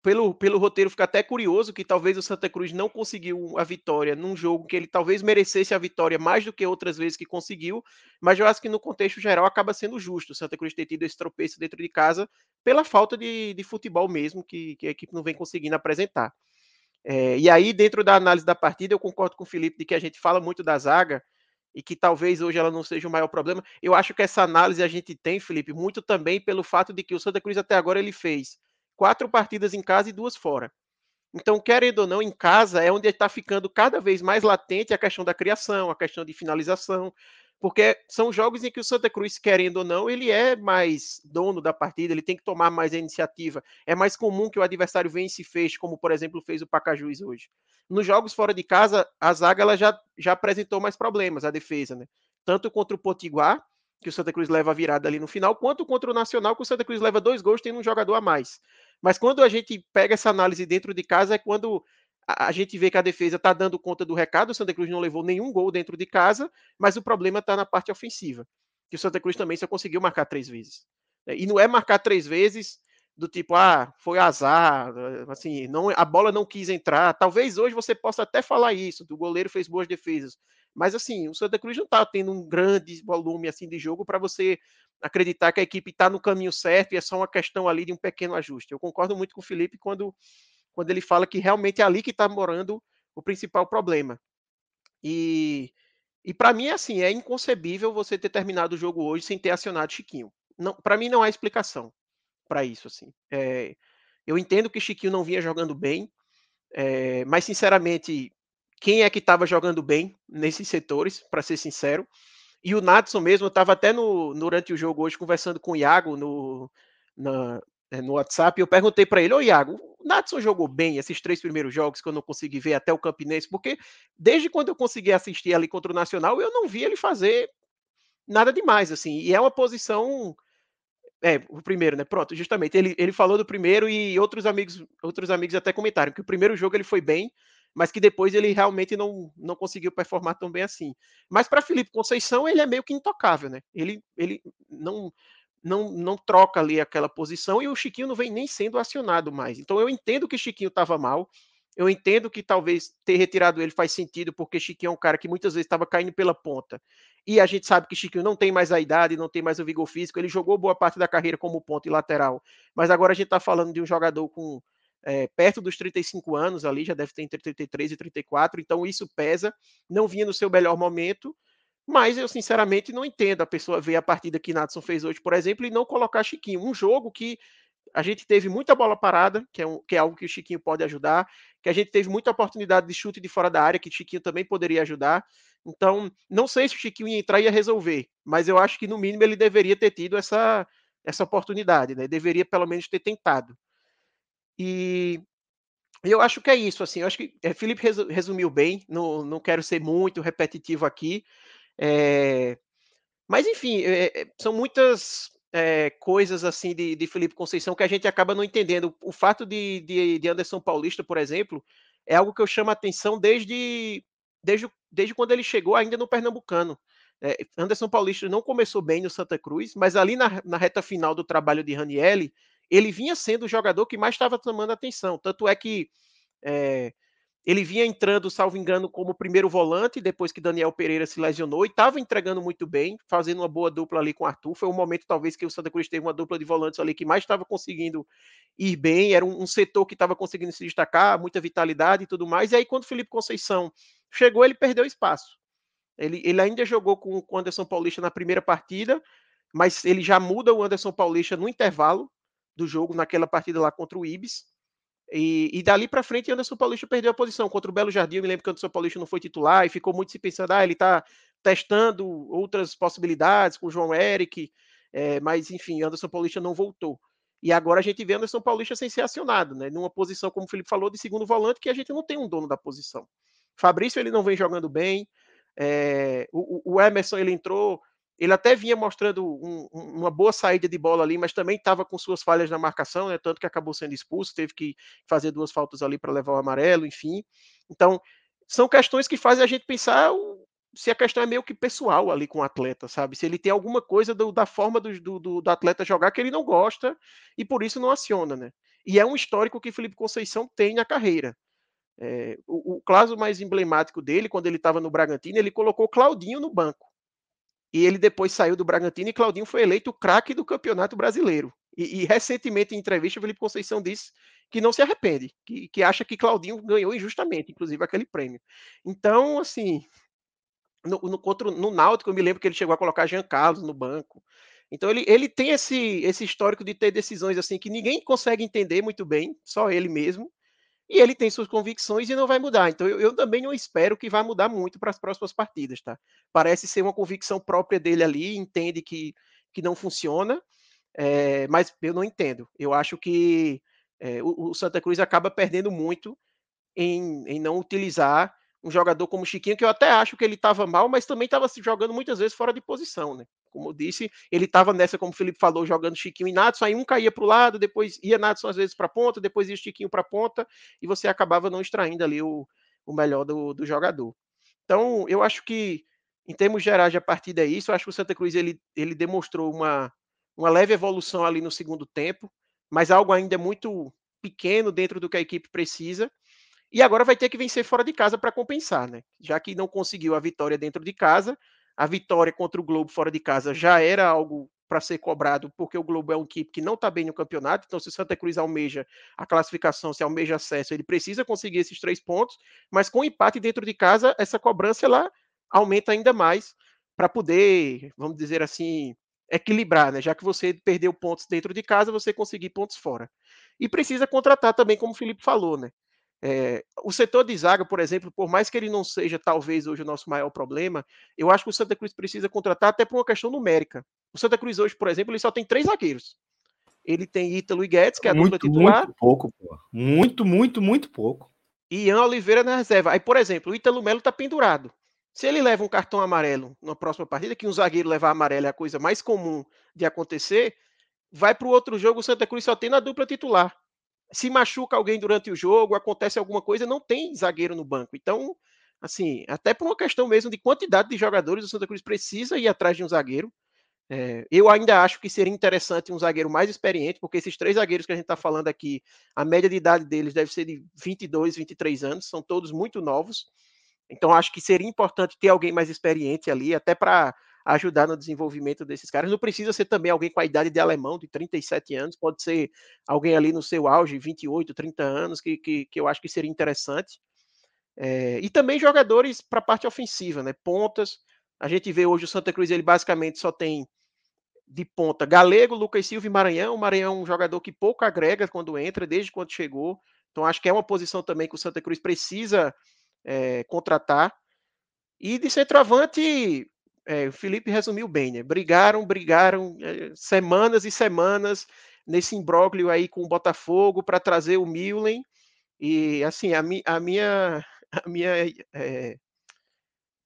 [SPEAKER 2] pelo, pelo roteiro fica até curioso que talvez o Santa Cruz não conseguiu a vitória num jogo que ele talvez merecesse a vitória mais do que outras vezes que conseguiu, mas eu acho que no contexto geral acaba sendo justo o Santa Cruz ter tido esse tropeço dentro de casa pela falta de, de futebol mesmo que, que a equipe não vem conseguindo apresentar. É, e aí, dentro da análise da partida, eu concordo com o Felipe de que a gente fala muito da zaga e que talvez hoje ela não seja o maior problema. Eu acho que essa análise a gente tem, Felipe, muito também pelo fato de que o Santa Cruz até agora ele fez quatro partidas em casa e duas fora. Então, querendo ou não, em casa é onde está ficando cada vez mais latente a questão da criação, a questão de finalização, porque são jogos em que o Santa Cruz, querendo ou não, ele é mais dono da partida, ele tem que tomar mais a iniciativa. É mais comum que o adversário venha e se feche, como por exemplo fez o Pacajus hoje. Nos jogos fora de casa, a zaga ela já, já apresentou mais problemas, a defesa, né? Tanto contra o Potiguar, que o Santa Cruz leva a virada ali no final, quanto contra o Nacional, que o Santa Cruz leva dois gols tendo um jogador a mais. Mas quando a gente pega essa análise dentro de casa, é quando a, gente vê que a defesa está dando conta do recado. O Santa Cruz não levou nenhum gol dentro de casa, mas o problema está na parte ofensiva. Que o Santa Cruz também só conseguiu marcar três vezes. E não é marcar três vezes do tipo, ah, foi azar, assim, não, a bola não quis entrar. Talvez hoje você possa até falar isso, do goleiro fez boas defesas. Mas assim, o Santa Cruz não está tendo um grande volume assim de jogo para você acreditar que a equipe está no caminho certo e é só uma questão ali de um pequeno ajuste. Eu concordo muito com o Felipe quando, quando ele fala que realmente é ali que está morando o principal problema. E, e para mim é assim, é inconcebível você ter terminado o jogo hoje sem ter acionado Chiquinho. Para mim não há explicação para isso. assim. É, eu entendo que Chiquinho não vinha jogando bem, é, mas sinceramente, quem é que estava jogando bem nesses setores, para ser sincero? E o Natson mesmo, estava até no, durante o jogo hoje conversando com o Iago no, na, é, no WhatsApp, e eu perguntei para ele, ô Iago, o Natson jogou bem esses três primeiros jogos que eu não consegui ver até o Campinense, porque desde quando eu consegui assistir ali contra o Nacional, eu não vi ele fazer nada demais, assim, e é uma posição é, o primeiro, né? Pronto, justamente. Ele, ele falou do primeiro e outros amigos, outros amigos até comentaram que o primeiro jogo ele foi bem, mas que depois ele realmente não, não conseguiu performar tão bem assim. Mas para Felipe Conceição, ele é meio que intocável, né? Ele, ele não, não, não troca ali aquela posição e o Chiquinho não vem nem sendo acionado mais. Então eu entendo que Chiquinho estava mal, eu entendo que talvez ter retirado ele faz sentido, porque Chiquinho é um cara que muitas vezes estava caindo pela ponta. E a gente sabe que Chiquinho não tem mais a idade, não tem mais o vigor físico. Ele jogou boa parte da carreira como ponto e lateral. Mas agora a gente está falando de um jogador com é, perto dos 35 anos ali, já deve ter entre 33 e 34. Então isso pesa. Não vinha no seu melhor momento. Mas eu, sinceramente, não entendo a pessoa ver a partida que Natson fez hoje, por exemplo, e não colocar Chiquinho. Um jogo que a gente teve muita bola parada, que é, um, que é algo que o Chiquinho pode ajudar, que a gente teve muita oportunidade de chute de fora da área, que o Chiquinho também poderia ajudar. Então, não sei se o Chiquinho ia entrar e ia resolver, mas eu acho que no mínimo ele deveria ter tido essa, essa oportunidade, né? Deveria pelo menos ter tentado. E eu acho que é isso, assim, eu acho que é, Felipe resumiu bem, não, não quero ser muito repetitivo aqui, é, mas enfim, é, são muitas é, coisas assim de, de Felipe Conceição que a gente acaba não entendendo. O fato de, de, de Anderson Paulista, por exemplo, é algo que eu chamo a atenção desde, desde, desde quando ele chegou ainda no Pernambucano. Anderson Paulista não começou bem no Santa Cruz, mas ali na, na reta final do trabalho de Ranielli, ele vinha sendo o jogador que mais estava tomando atenção. Tanto é que é, ele vinha entrando, salvo engano, como primeiro volante, depois que Daniel Pereira se lesionou, e estava entregando muito bem, fazendo uma boa dupla ali com o Arthur. Foi um momento, talvez, que o Santa Cruz teve uma dupla de volantes ali que mais estava conseguindo ir bem. Era um, um setor que estava conseguindo se destacar, muita vitalidade e tudo mais. E aí, quando o Felipe Conceição chegou, ele perdeu espaço. Ele, ele ainda jogou com, com o Anderson Paulista na primeira partida, mas ele já muda o Anderson Paulista no intervalo do jogo, naquela partida lá contra o Ibis. E, e dali para frente, Anderson Paulista perdeu a posição. Contra o Belo Jardim, eu me lembro que Anderson Paulista não foi titular e ficou muito se pensando, ah, ele está testando outras possibilidades com o João Eric, é, mas enfim, Anderson Paulista não voltou. E agora a gente vê Anderson Paulista sem ser acionado, né? Numa posição, como o Felipe falou, de segundo volante, que a gente não tem um dono da posição. Fabrício ele não vem jogando bem. É, o, o Emerson ele entrou ele até vinha mostrando um, uma boa saída de bola ali, mas também estava com suas falhas na marcação, né? Tanto que acabou sendo expulso, teve que fazer duas faltas ali para levar o amarelo, enfim. Então, são questões que fazem a gente pensar se a questão é meio que pessoal ali com o atleta, sabe? Se ele tem alguma coisa do, da forma do, do, do, atleta jogar que ele não gosta e por isso não aciona, né? E é um histórico que Felipe Conceição tem na carreira. É, o, o caso mais emblemático dele, quando ele estava no Bragantino, ele colocou Claudinho no banco. E ele depois saiu do Bragantino e Claudinho foi eleito o craque do Campeonato Brasileiro. E, e, recentemente, em entrevista, o Felipe Conceição disse que não se arrepende, que, que acha que Claudinho ganhou injustamente, inclusive, aquele prêmio. Então, assim, no, no, contra, no Náutico, eu me lembro que ele chegou a colocar Jean Carlos no banco. Então, ele, ele tem esse, esse histórico de ter decisões assim que ninguém consegue entender muito bem, só ele mesmo e ele tem suas convicções e não vai mudar. Então eu, eu também não espero que vá mudar muito para as próximas partidas, tá? Parece ser uma convicção própria dele ali, entende que, que não funciona, é, mas eu não entendo. Eu acho que é, o, o, Santa Cruz acaba perdendo muito em, em não utilizar um jogador como Chiquinho, que eu até acho que ele estava mal, mas também estava se jogando muitas vezes fora de posição, né? Como eu disse, ele estava nessa, como o Felipe falou, jogando Chiquinho e Natson, aí um caía para o lado, depois ia Natson às vezes para a ponta, depois ia Chiquinho para a ponta, e você acabava não extraindo ali o, o melhor do, do jogador. Então, eu acho que, em termos gerais, a partida é isso. Eu acho que o Santa Cruz ele, ele demonstrou uma, uma leve evolução ali no segundo tempo, mas algo ainda muito pequeno dentro do que a equipe precisa. E agora vai ter que vencer fora de casa para compensar, né? Já que não conseguiu a vitória dentro de casa, a vitória contra o Globo fora de casa já era algo para ser cobrado, porque o Globo é uma equipe que não está bem no campeonato. Então, se o Santa Cruz almeja a classificação, se almeja acesso, ele precisa conseguir esses três pontos. Mas com empate dentro de casa, essa cobrança ela aumenta ainda mais para poder, vamos dizer assim, equilibrar, né? Já que você perdeu pontos dentro de casa, você conseguir pontos fora. E precisa contratar também, como o Felipe falou, né? É, o setor de zaga, por exemplo, por mais que ele não seja talvez hoje o nosso maior problema, eu acho que o Santa Cruz precisa contratar até por uma questão numérica. O Santa Cruz hoje, por exemplo, ele só tem três zagueiros. Ele tem Ítalo e Guedes, que é a
[SPEAKER 1] muito,
[SPEAKER 2] dupla titular.
[SPEAKER 1] Muito pouco, pô. Muito, muito, muito pouco.
[SPEAKER 2] E Ian Oliveira na reserva. Aí, por exemplo, o Ítalo Melo tá pendurado. Se ele leva um cartão amarelo na próxima partida, que um zagueiro levar amarelo é a coisa mais comum de acontecer, vai para o outro jogo, o Santa Cruz só tem na dupla titular se machuca alguém durante o jogo, acontece alguma coisa, não tem zagueiro no banco. Então, assim, até por uma questão mesmo de quantidade de jogadores, o Santa Cruz precisa ir atrás de um zagueiro. É, eu ainda acho que seria interessante um zagueiro mais experiente, porque esses três zagueiros que a gente está falando aqui, a média de idade deles deve ser de 22, 23 anos, são todos muito novos. Então, acho que seria importante ter alguém mais experiente ali, até para ajudar no desenvolvimento desses caras. Não precisa ser também alguém com a idade de alemão, de 37 anos, pode ser alguém ali no seu auge, 28, 30 anos, que, que, que eu acho que seria interessante. É, e também jogadores para a parte ofensiva, né? Pontas. A gente vê hoje o Santa Cruz, ele basicamente só tem de ponta Galego, Lucas Silva e Maranhão. O Maranhão é um jogador que pouco agrega quando entra, desde quando chegou. Então acho que é uma posição também que o Santa Cruz precisa é, contratar. E de centroavante, é, o Felipe resumiu bem, né? Brigaram, brigaram é, semanas e semanas nesse imbróglio aí com o Botafogo para trazer o Milen. E assim, a, mi, a minha. A minha é,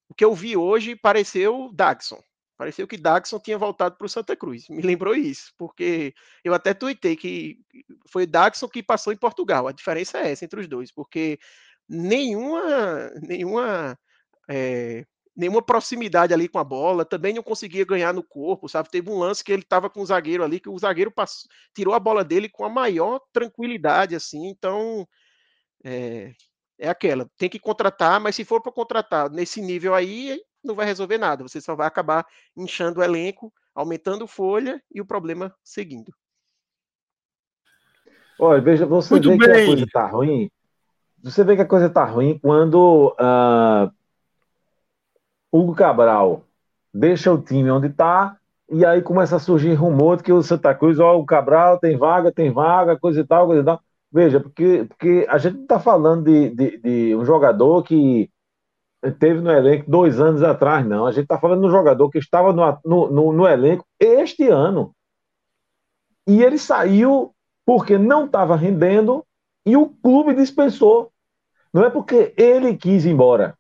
[SPEAKER 2] o que eu vi hoje pareceu Daxon. Pareceu que Daxon tinha voltado para o Santa Cruz. Me lembrou isso, porque eu até tuitei que foi Daxon que passou em Portugal. A diferença é essa entre os dois, porque nenhuma, nenhuma é, nenhuma proximidade ali com a bola, também não conseguia ganhar no corpo, sabe? Teve um lance que ele estava com o zagueiro ali, que o zagueiro passou, tirou a bola dele com a maior tranquilidade, assim, então é, é aquela, tem que contratar, mas se for para contratar nesse nível aí, não vai resolver nada, você só vai acabar inchando o elenco, aumentando folha e o problema seguindo.
[SPEAKER 3] Olha, veja, você Muito vê bem. que a coisa tá ruim, você vê que a coisa tá ruim quando uh, Hugo Cabral deixa o time onde está, e aí começa a surgir rumor de que o Santa Cruz, ó, o Cabral tem vaga, tem vaga, coisa e tal, coisa e tal. Veja, porque, porque a gente não está falando de, de, de, um jogador que teve no elenco dois anos atrás, não. A gente está falando de um jogador que estava no, no, no, no elenco este ano. E ele saiu porque não estava rendendo e o clube dispensou. Não é porque ele quis ir embora.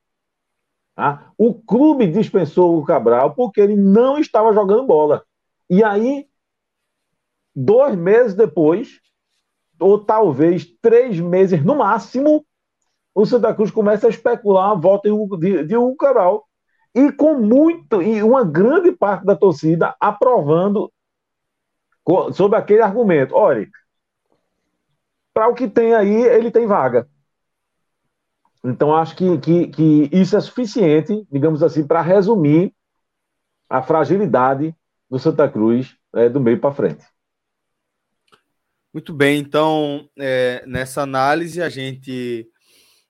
[SPEAKER 3] Tá? O clube dispensou o Cabral porque ele não estava jogando bola. E aí, dois meses depois, ou talvez três meses no máximo, o Santa Cruz começa a especular a volta de, de Hugo Cabral. E com muito, e uma grande parte da torcida aprovando sobre aquele argumento. Olha, para o que tem aí, ele tem vaga. Então, acho que, que, que isso é suficiente, digamos assim, para resumir a fragilidade do Santa Cruz é, do meio para frente.
[SPEAKER 1] Muito bem, então, é, nessa análise, a gente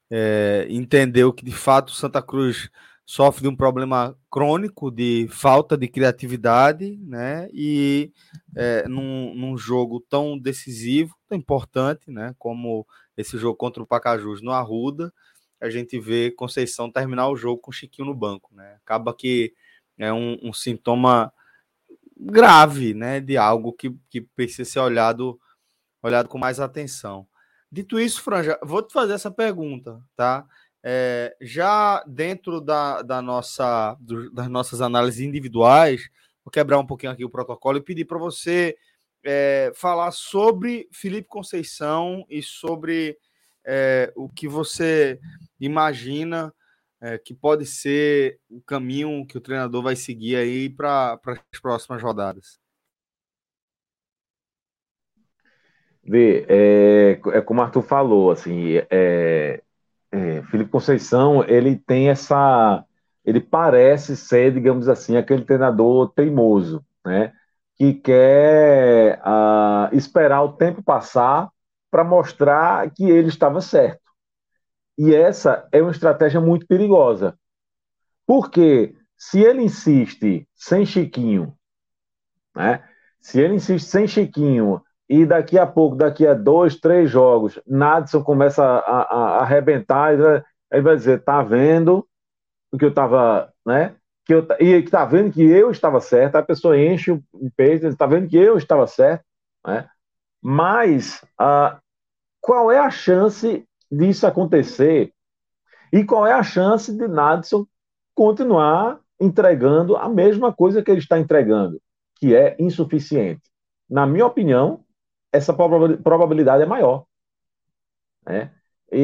[SPEAKER 1] é, entendeu que, de fato, o Santa Cruz sofre de um problema crônico de falta de criatividade, né? E é, num, num, jogo tão decisivo, tão importante, né? Como esse jogo contra o Pacajus no Arruda, a gente vê Conceição terminar o jogo com Chiquinho no banco, né? Acaba que é um, um sintoma grave, né, de algo que, que precisa ser olhado, olhado com mais atenção. Dito isso, Franja, vou te fazer essa pergunta, tá? É, já dentro da, da nossa, do, das nossas análises individuais, vou quebrar um pouquinho aqui o protocolo e pedir para você é, falar sobre Felipe Conceição e sobre é, o que você imagina é, que pode ser o caminho que o treinador vai seguir aí para as próximas rodadas.
[SPEAKER 3] Vê, é, é como o Arthur falou, assim, é, é, Felipe Conceição, ele tem essa, ele parece ser, digamos assim, aquele treinador teimoso, né? Que quer uh, esperar o tempo passar para mostrar que ele estava certo. E essa é uma estratégia muito perigosa. Porque se ele insiste sem Chiquinho, né? Se ele insiste sem Chiquinho e daqui a pouco, daqui a dois, três jogos, Nadson começa a, a, a arrebentar, aí vai dizer, tá vendo o que eu estava, né? Que eu, e que tá vendo que eu estava certo, a pessoa enche o peito, está vendo que eu estava certo, né? Mas ah, qual é a chance disso acontecer? E qual é a chance de Nadson continuar entregando a mesma coisa que ele está entregando, que é insuficiente? Na minha opinião, essa probabilidade é maior. Né? E,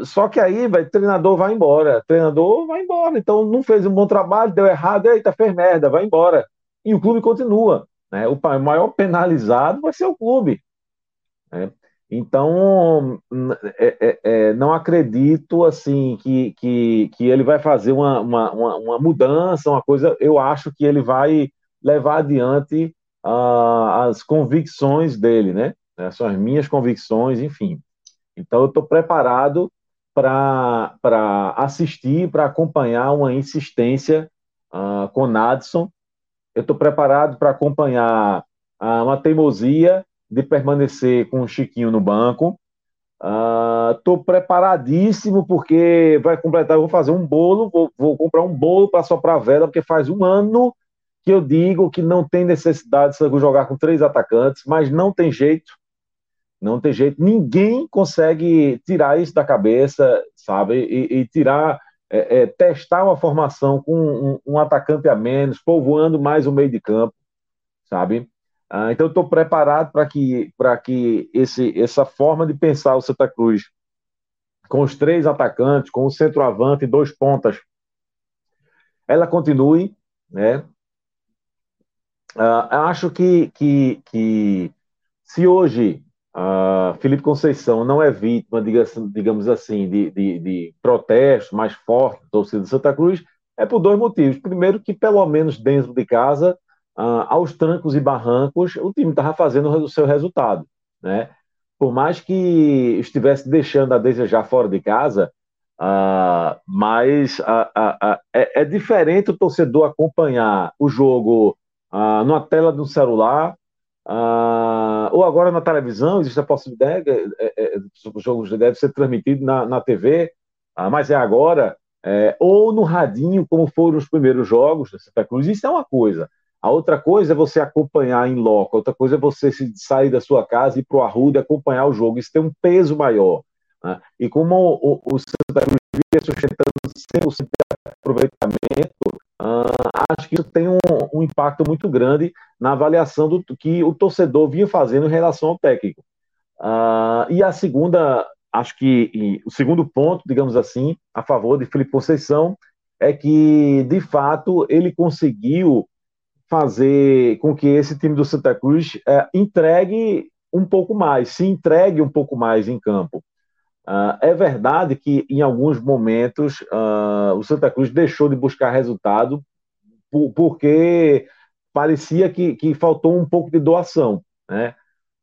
[SPEAKER 3] e, só que aí, vai, treinador vai embora, treinador vai embora, então não fez um bom trabalho, deu errado, eita, fez merda, vai embora. E o clube continua. Né? O maior penalizado vai ser o clube. Né? Então, é, é, é, não acredito assim que, que, que ele vai fazer uma, uma, uma, mudança, uma coisa. Eu acho que ele vai levar adiante uh, as convicções dele, né? São as minhas convicções, enfim. Então, eu estou preparado para assistir, para acompanhar uma insistência uh, com Nadson. Eu estou preparado para acompanhar uh, uma teimosia de permanecer com o Chiquinho no banco. Estou uh, preparadíssimo porque vai completar. Vou fazer um bolo, vou, vou comprar um bolo para soprar vela, porque faz um ano que eu digo que não tem necessidade de jogar com três atacantes, mas não tem jeito. Não tem jeito. Ninguém consegue tirar isso da cabeça, sabe? E, e tirar, é, é, testar uma formação com um, um, atacante a menos, povoando mais o meio de campo, sabe? Ah, então, estou preparado para que, que esse, essa forma de pensar o Santa Cruz, com os três atacantes, com o centroavante e dois pontas, ela continue, né? Uh, acho que, que, que se hoje uh, Felipe Conceição não é vítima, digamos assim, de, de, de protestos mais fortes da torcida de Santa Cruz, é por dois motivos. Primeiro, que pelo menos dentro de casa, uh, aos trancos e barrancos, o time estava fazendo o seu resultado. Né? Por mais que estivesse deixando a desejar fora de casa, Uh, mas uh, é, é, diferente o torcedor acompanhar o jogo ah, numa tela do celular, ah, ou agora na televisão, existe a possibilidade, é, é, é o jogo deve ser transmitido na, na TV, ah, mas é agora, é, ou no radinho, como foram os primeiros jogos da Santa Cruz, isso é uma coisa. A outra coisa é você acompanhar em loco, a outra coisa é você sair da sua casa e ir para o Arruda acompanhar o jogo. Isso tem um peso maior. Né? E como o, o Santa Cruz vinha sustentando 100% de aproveitamento, acho que isso tem um, um, impacto muito grande na avaliação do que o torcedor vinha fazendo em relação ao técnico. Uh, e a segunda, acho que e, o segundo ponto, digamos assim, a favor de Felipe Conceição, é que, de fato, ele conseguiu fazer com que esse time do Santa Cruz é, entregue um pouco mais, se entregue um pouco mais em campo. Uh, é verdade que em alguns momentos uh, o Santa Cruz deixou de buscar resultado porque parecia que, que, faltou um pouco de doação. Né?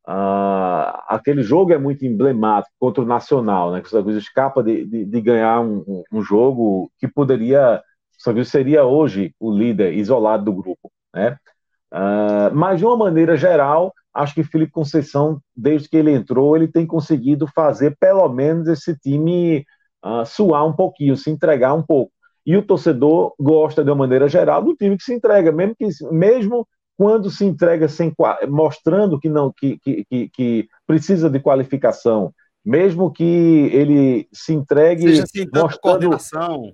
[SPEAKER 3] Uh, aquele jogo é muito emblemático contra o Nacional, né? que o Santa Cruz escapa de, de, de ganhar um, um, jogo que poderia. O Santa Cruz seria hoje o líder isolado do grupo. Né? mas de uma maneira geral, acho que Felipe Conceição, desde que ele entrou, ele tem conseguido fazer pelo menos esse time uh, suar um pouquinho, se entregar um pouco. E o torcedor gosta, de uma maneira geral, do time que se entrega, mesmo que mesmo quando se entrega sem mostrando que não que, que, que, precisa de qualificação, mesmo que ele se entregue
[SPEAKER 1] Seja assim, mostrando coordenação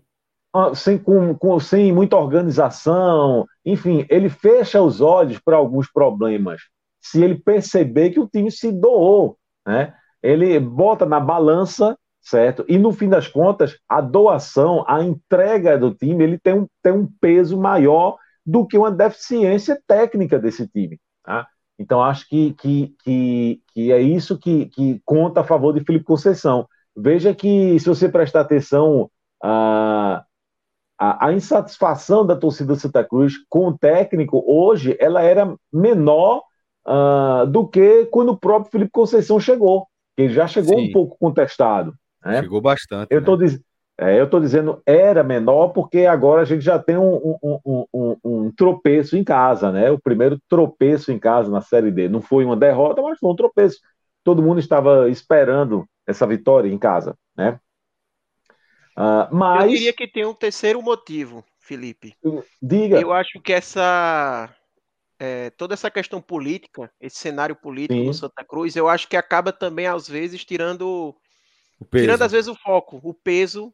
[SPEAKER 3] ah, sem, com, com, sem muita organização, enfim, ele fecha os olhos para alguns problemas. Se ele perceber que o time se doou, né? ele bota na balança, certo? E no fim das contas, a doação, a entrega do time, ele tem um, tem um peso maior do que uma deficiência técnica desse time. Tá? Então, acho que, que, que, que é isso que, que conta a favor de Felipe Conceição. Veja que, se você prestar atenção, a, a, a, insatisfação da torcida Santa Cruz com o técnico hoje, ela era menor uh, do que quando o próprio Felipe Conceição chegou. Ele já chegou Sim. um pouco contestado. Né?
[SPEAKER 1] Chegou bastante.
[SPEAKER 3] Eu estou né? dizendo é, eu estou dizendo era menor porque agora a gente já tem um, um, um, um, tropeço em casa, né? O primeiro tropeço em casa na Série D. Não foi uma derrota, mas foi um tropeço. Todo mundo estava esperando essa vitória em casa, né?
[SPEAKER 2] Uh, mas... Eu diria que tem um terceiro motivo, Felipe.
[SPEAKER 3] Diga.
[SPEAKER 2] Eu acho que essa é, toda essa questão política, esse cenário político Sim. no Santa Cruz, eu acho que acaba também às vezes tirando tirando às vezes o foco, o peso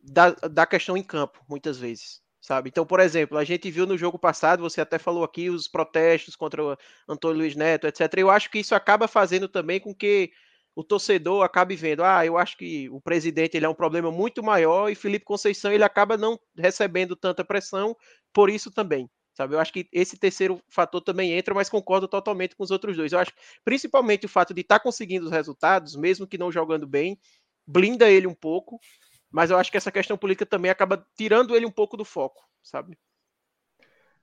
[SPEAKER 2] da, da questão em campo, muitas vezes. Sabe? Então, por exemplo, a gente viu no jogo passado, você até falou aqui, os protestos contra o Antônio Luiz Neto, etc. Eu acho que isso acaba fazendo também com que o torcedor acabe vendo, ah, eu acho que o presidente ele é um problema muito maior e Felipe Conceição ele acaba não recebendo tanta pressão por isso também, sabe? Eu acho que esse terceiro fator também entra, mas concordo totalmente com os outros dois. Eu acho principalmente o fato de estar tá conseguindo os resultados, mesmo que não jogando bem, blinda ele um pouco mas eu acho que essa questão política também acaba tirando ele um pouco do foco, sabe?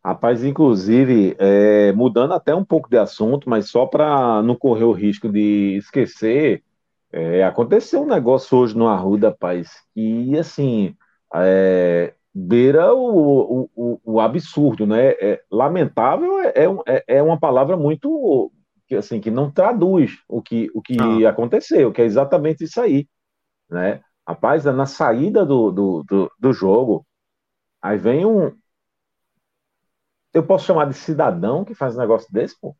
[SPEAKER 3] Rapaz, inclusive, é, mudando até um pouco de assunto, mas só para não correr o risco de esquecer, é, aconteceu um negócio hoje no Arruda, rapaz, e assim, é, beira o, o, o, absurdo, né? É, lamentável é, é, é, é, uma palavra muito que assim que não traduz o que, o que ah. aconteceu, que é exatamente isso aí, né? Rapaz, na saída do, do, do, do jogo, aí vem um. Eu posso chamar de cidadão que faz um negócio desse, pô.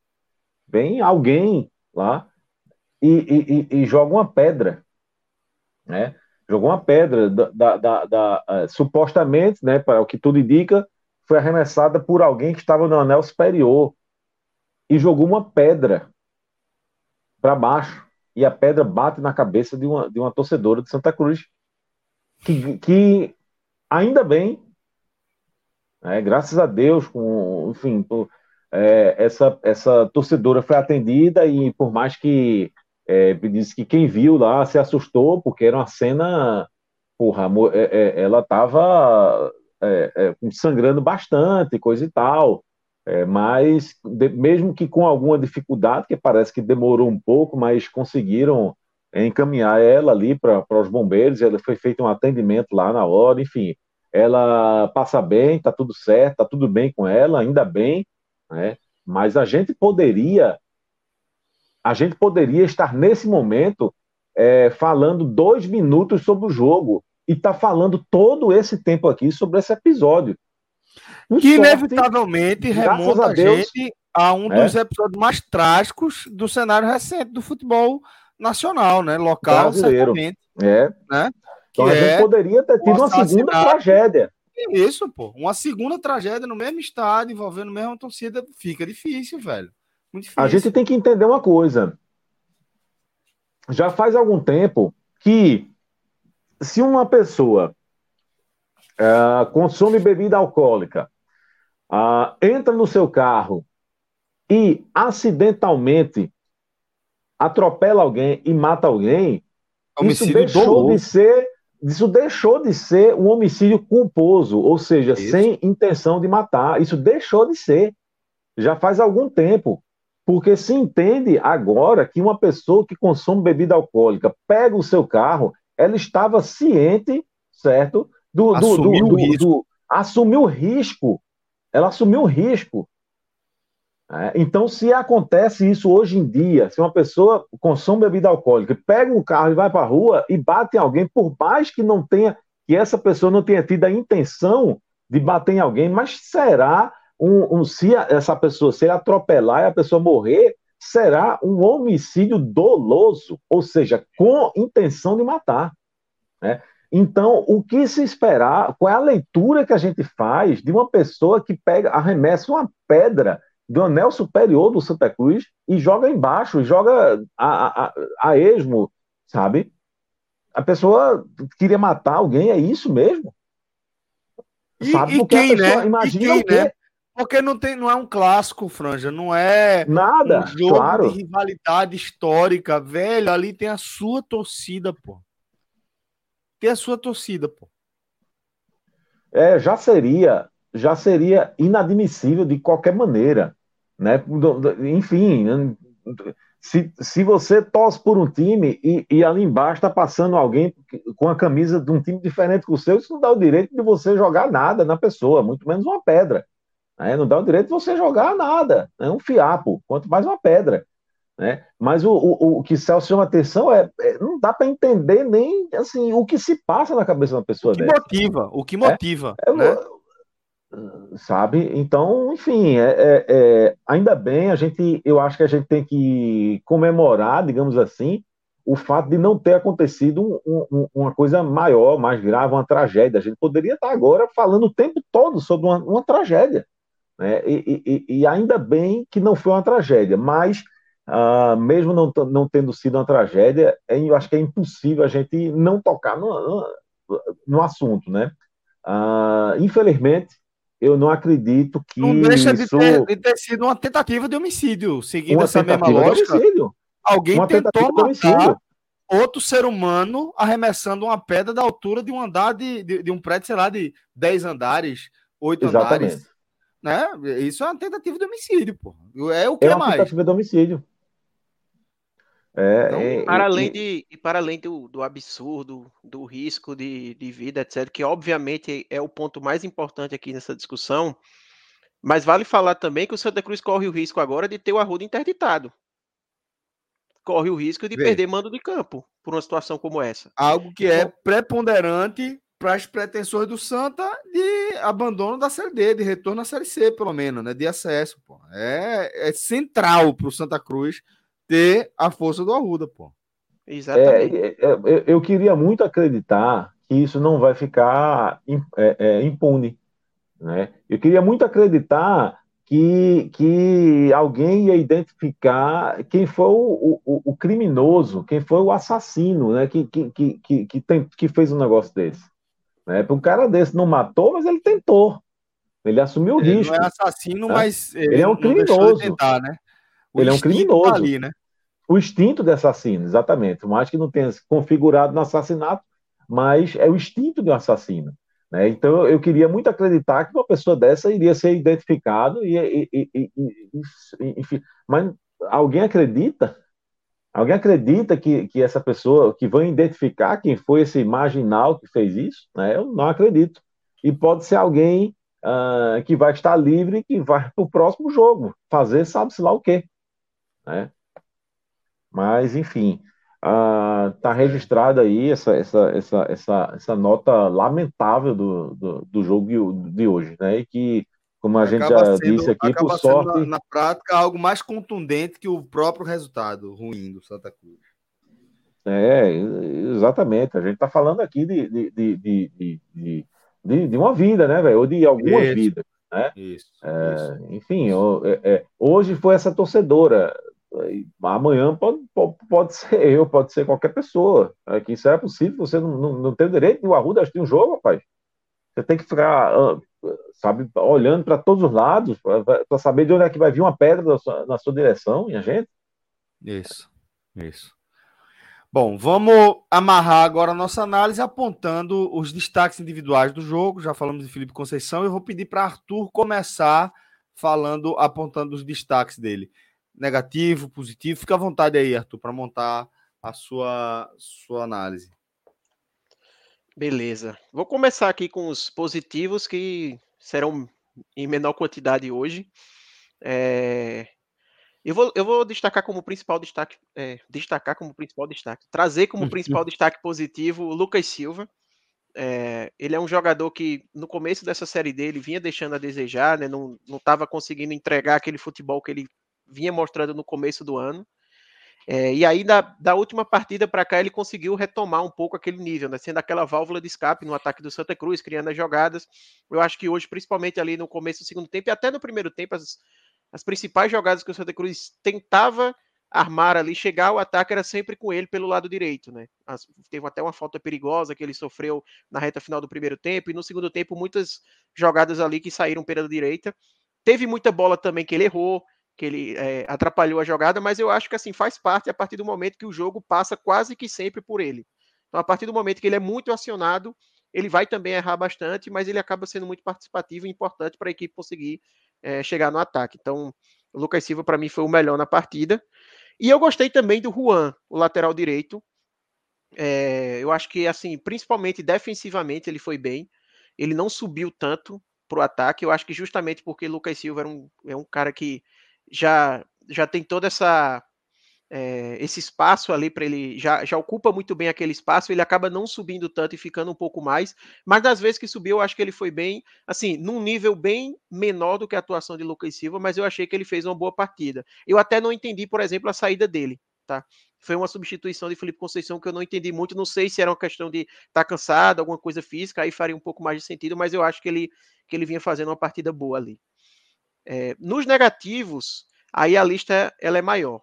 [SPEAKER 3] Vem alguém lá e, e, e, joga uma pedra, né? Jogou uma pedra da, da, da, da uh, supostamente, né, para o que tudo indica, foi arremessada por alguém que estava no anel superior e jogou uma pedra para baixo e a pedra bate na cabeça de uma, de uma torcedora de Santa Cruz, que, que ainda bem, né, graças a Deus, com, enfim, por, é, essa, essa torcedora foi atendida e por mais que é, disse que quem viu lá se assustou, porque era uma cena, porra, é, é, ela estava é, é, sangrando bastante, coisa e tal. É, mas, de, mesmo que com alguma dificuldade, que parece que demorou um pouco, mas conseguiram encaminhar ela ali para os bombeiros, ela foi feito um atendimento lá na hora, enfim, ela passa bem, tá tudo certo, tá tudo bem com ela, ainda bem, né? Mas a gente poderia, a gente poderia estar nesse momento é, falando dois minutos sobre o jogo e tá falando todo esse tempo aqui sobre esse episódio
[SPEAKER 1] que inevitavelmente remonta a, a gente a um é. dos episódios mais trágicos do cenário recente do futebol nacional, né? Local,
[SPEAKER 3] Brasileiro. certamente. É.
[SPEAKER 1] Né?
[SPEAKER 3] Então a gente é poderia ter tido uma segunda tragédia.
[SPEAKER 1] Isso, pô. Uma segunda tragédia no mesmo estado, envolvendo a mesma torcida, fica difícil, velho. Muito difícil.
[SPEAKER 3] A gente tem que entender uma coisa. Já faz algum tempo que se uma pessoa uh, consome bebida alcoólica uh, entra no seu carro e acidentalmente atropela alguém e mata alguém, homicídio isso deixou de ser isso deixou de ser um homicídio culposo, ou seja, isso. sem intenção de matar. Isso deixou de ser. Já faz algum tempo. Porque se entende agora que uma pessoa que consome bebida alcoólica pega o seu carro, ela estava ciente, certo? Do, do, do, do, do assumiu o risco ela assumiu um risco. É, então, se acontece isso hoje em dia, se uma pessoa consome bebida alcoólica, pega um carro e vai para a rua e bate em alguém, por mais que não tenha, que essa pessoa não tenha tido a intenção de bater em alguém, mas será um, um se essa pessoa se atropelar e a pessoa morrer, será um homicídio doloso, ou seja, com intenção de matar. Né? Então, o que se esperar? Qual é a leitura que a gente faz de uma pessoa que pega, arremessa uma pedra do anel superior do Santa Cruz e joga embaixo, joga a, a, a esmo, sabe? A pessoa queria matar alguém, é isso mesmo?
[SPEAKER 1] E, sabe? Porque quem, a pessoa né? imagina quem, o quê? Né? Porque não, tem, não é um clássico, Franja, não é
[SPEAKER 3] nada, um jogo claro.
[SPEAKER 1] de rivalidade histórica, velho. Ali tem a sua torcida, pô. Tem a sua torcida, pô.
[SPEAKER 3] É, já seria, já seria inadmissível de qualquer maneira, né? Enfim, se, se você torce por um time e, e ali embaixo está passando alguém com a camisa de um time diferente que o seu, isso não dá o direito de você jogar nada na pessoa, muito menos uma pedra. Né? Não dá o direito de você jogar nada, é né? um fiapo, quanto mais uma pedra. Né? Mas o, o, o que Celso chama atenção é, é não dá para entender nem assim o que se passa na cabeça de uma pessoa
[SPEAKER 1] o que
[SPEAKER 3] dessa.
[SPEAKER 1] motiva, o que motiva,
[SPEAKER 3] é, é
[SPEAKER 1] né?
[SPEAKER 3] sabe? Então, enfim, é, é, é, ainda bem a gente, eu acho que a gente tem que comemorar, digamos assim, o fato de não ter acontecido um, um, uma coisa maior, mais grave, uma tragédia. A gente poderia estar agora falando o tempo todo sobre uma, uma tragédia. Né? E, e, e, ainda bem que não foi uma tragédia, mas uh, mesmo não, não tendo sido uma tragédia, é, eu acho que é impossível a gente não tocar no, no, no assunto. Né? Uh, infelizmente, eu não acredito que.
[SPEAKER 1] Não deixa isso... de, ter, de, ter, sido uma tentativa de homicídio, seguindo uma essa mesma lógica. Alguém uma tentou matar outro ser humano arremessando uma pedra da altura de um andar de, de, de um prédio, sei lá, de 10 andares, 8 Exatamente. andares. Né? Isso é uma tentativa de homicídio, pô. É o que é
[SPEAKER 3] uma
[SPEAKER 1] mais?
[SPEAKER 3] tentativa de homicídio.
[SPEAKER 2] É, então, é, para, além de, e para além do, do absurdo, do risco de, de vida, etc., que obviamente é o ponto mais importante aqui nessa discussão, mas vale falar também que o Santa Cruz corre o risco agora de ter o Arruda interditado. Corre o risco de Vê. perder mando de campo por uma situação como essa.
[SPEAKER 1] Algo que é então preponderante para as pretensões do Santa de abandono da Série D, de retorno à Série C, pelo menos, né? De acesso. Pô. É, é central para o Santa Cruz ter a força do Arruda, pô.
[SPEAKER 3] Exatamente. É, é, é eu queria muito acreditar que isso não vai ficar é, é, impune. Né? Eu queria muito acreditar que, que alguém ia identificar quem foi o, o, o criminoso, quem foi o assassino né? que, que, que, que, tem, que fez um negócio desse. Né? Um cara desse não matou, mas ele tentou. Ele assumiu o
[SPEAKER 1] ele
[SPEAKER 3] risco.
[SPEAKER 1] Não é assassino, né? mas
[SPEAKER 3] ele, ele é um criminoso.
[SPEAKER 1] Tentar, né?
[SPEAKER 3] Ele é um tá criminoso. Tá ali, né? O instinto de assassino, exatamente. Mais que não tenha se configurado no assassinato, mas é o instinto de um assassino. Né? Então, eu queria muito acreditar que uma pessoa dessa iria ser identificado e, e, e, e enfim, mas alguém acredita? Alguém acredita que, que essa pessoa, que vão identificar quem foi esse marginal que fez isso? Né? Eu não acredito. E pode ser alguém uh, que vai estar livre, que vai para o próximo jogo, fazer sabe-se lá o quê né? Mas, enfim, está uh, registrada aí essa, essa, essa, essa, essa nota lamentável do, do, do jogo de hoje, né? E que, como a gente já sendo, disse aqui, por sorte.
[SPEAKER 1] Na, na, prática, algo mais contundente que o próprio resultado ruim do Santa Cruz.
[SPEAKER 3] É, exatamente. A gente está falando aqui de, de, de, de, de, de, uma vida, né, velho? Ou de algumas Isso. vidas. Né? Isso, é, isso. Enfim, é, é, hoje foi essa torcedora. Amanhã pode, pode, ser [LAUGHS] eu, pode ser qualquer pessoa. É, que isso é possível, você não, não, não tem direito o Arruda tem um jogo, rapaz. Você tem que ficar, ah, sabe, olhando para todos os lados para saber de onde é que vai vir uma pedra na sua, na sua direção, minha gente.
[SPEAKER 1] Isso, isso. Bom, vamos amarrar agora a nossa análise apontando os destaques individuais do jogo. Já falamos de Felipe Conceição. Eu vou pedir para Arthur começar falando, apontando os destaques dele. Negativo, positivo. Fica à vontade aí, Arthur, para montar a sua, sua análise.
[SPEAKER 2] Beleza. Vou começar aqui com os positivos que serão em menor quantidade hoje. É, eu vou, eu vou destacar como principal destaque, é, destacar como principal destaque, trazer como principal [LAUGHS] destaque positivo o Lucas Silva. É, ele é um jogador que no começo dessa série dele vinha deixando a desejar, né, não estava conseguindo entregar aquele futebol que ele vinha mostrando no começo do ano. É, e aí, da, da última partida para cá, ele conseguiu retomar um pouco aquele nível, né? sendo aquela válvula de escape no ataque do Santa Cruz, criando as jogadas. Eu acho que hoje, principalmente ali no começo do segundo tempo e até no primeiro tempo, as, as principais jogadas que o Santa Cruz tentava armar ali, chegar ao ataque era sempre com ele pelo lado direito, né? As, teve até uma falta perigosa que ele sofreu na reta final do primeiro tempo, e no segundo tempo, muitas jogadas ali que saíram pela direita. Teve muita bola também que ele errou, que ele é, atrapalhou a jogada, mas eu acho que assim faz parte a partir do momento que o jogo passa quase que sempre por ele. Então, a partir do momento que ele é muito acionado, ele vai também errar bastante, mas ele acaba sendo muito participativo e importante para a equipe conseguir é, chegar no ataque. Então, o Lucas Silva, para mim, foi o melhor na partida. E eu gostei também do Juan, o lateral direito. É, eu acho que, assim, principalmente defensivamente, ele foi bem. Ele não subiu tanto para o ataque. Eu acho que justamente porque Lucas Silva era um, é um cara que já, já tem toda essa é, esse espaço ali para ele já, já ocupa muito bem aquele espaço, ele acaba não subindo tanto e ficando um pouco mais, mas das vezes que subiu, eu acho que ele foi bem, assim, num nível bem menor do que a atuação de Lucas Silva, mas eu achei que ele fez uma boa partida. Eu até não entendi, por exemplo, a saída dele, tá? Foi uma substituição de Felipe Conceição que eu não entendi muito, não sei se era uma questão de estar tá cansado, alguma coisa física, aí faria um pouco mais de sentido, mas eu acho que ele, que ele vinha fazendo uma partida boa ali. É, nos negativos, aí a lista ela é maior.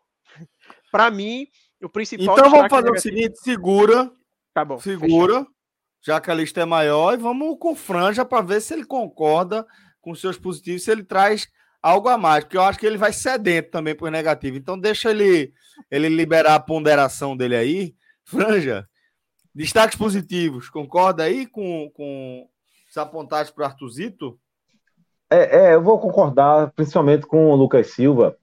[SPEAKER 2] Para mim, o principal.
[SPEAKER 1] Então vamos fazer negativo... o seguinte: segura.
[SPEAKER 2] Tá bom.
[SPEAKER 1] Segura, fechado. já que a lista é maior, e vamos com Franja para ver se ele concorda com seus positivos, se ele traz algo a mais, porque eu acho que ele vai sedento também por negativo. Então deixa ele ele liberar a ponderação dele aí. Franja, destaques positivos, concorda aí com, com os apontados para o Artuzito?
[SPEAKER 3] É, é, eu vou concordar, principalmente com o Lucas Silva,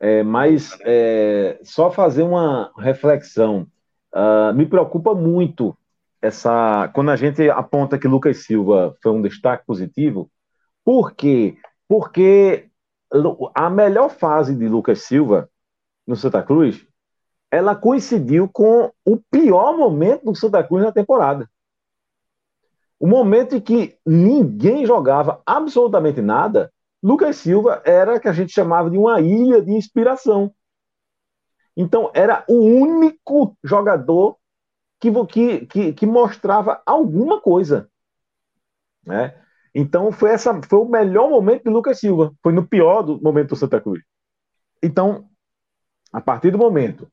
[SPEAKER 3] é, mas é, só fazer uma reflexão. Uh, me preocupa muito essa quando a gente aponta que Lucas Silva foi um destaque positivo. Por quê? Porque a melhor fase de Lucas Silva no Santa Cruz, ela coincidiu com o pior momento do Santa Cruz na temporada. O momento em que ninguém jogava absolutamente nada, Lucas Silva era que a gente chamava de uma ilha de inspiração. Então, era o único jogador que, que, que, que mostrava alguma coisa. Né? Então, foi, essa, foi o melhor momento de Lucas Silva. Foi no pior do momento do Santa Cruz. Então, a partir do momento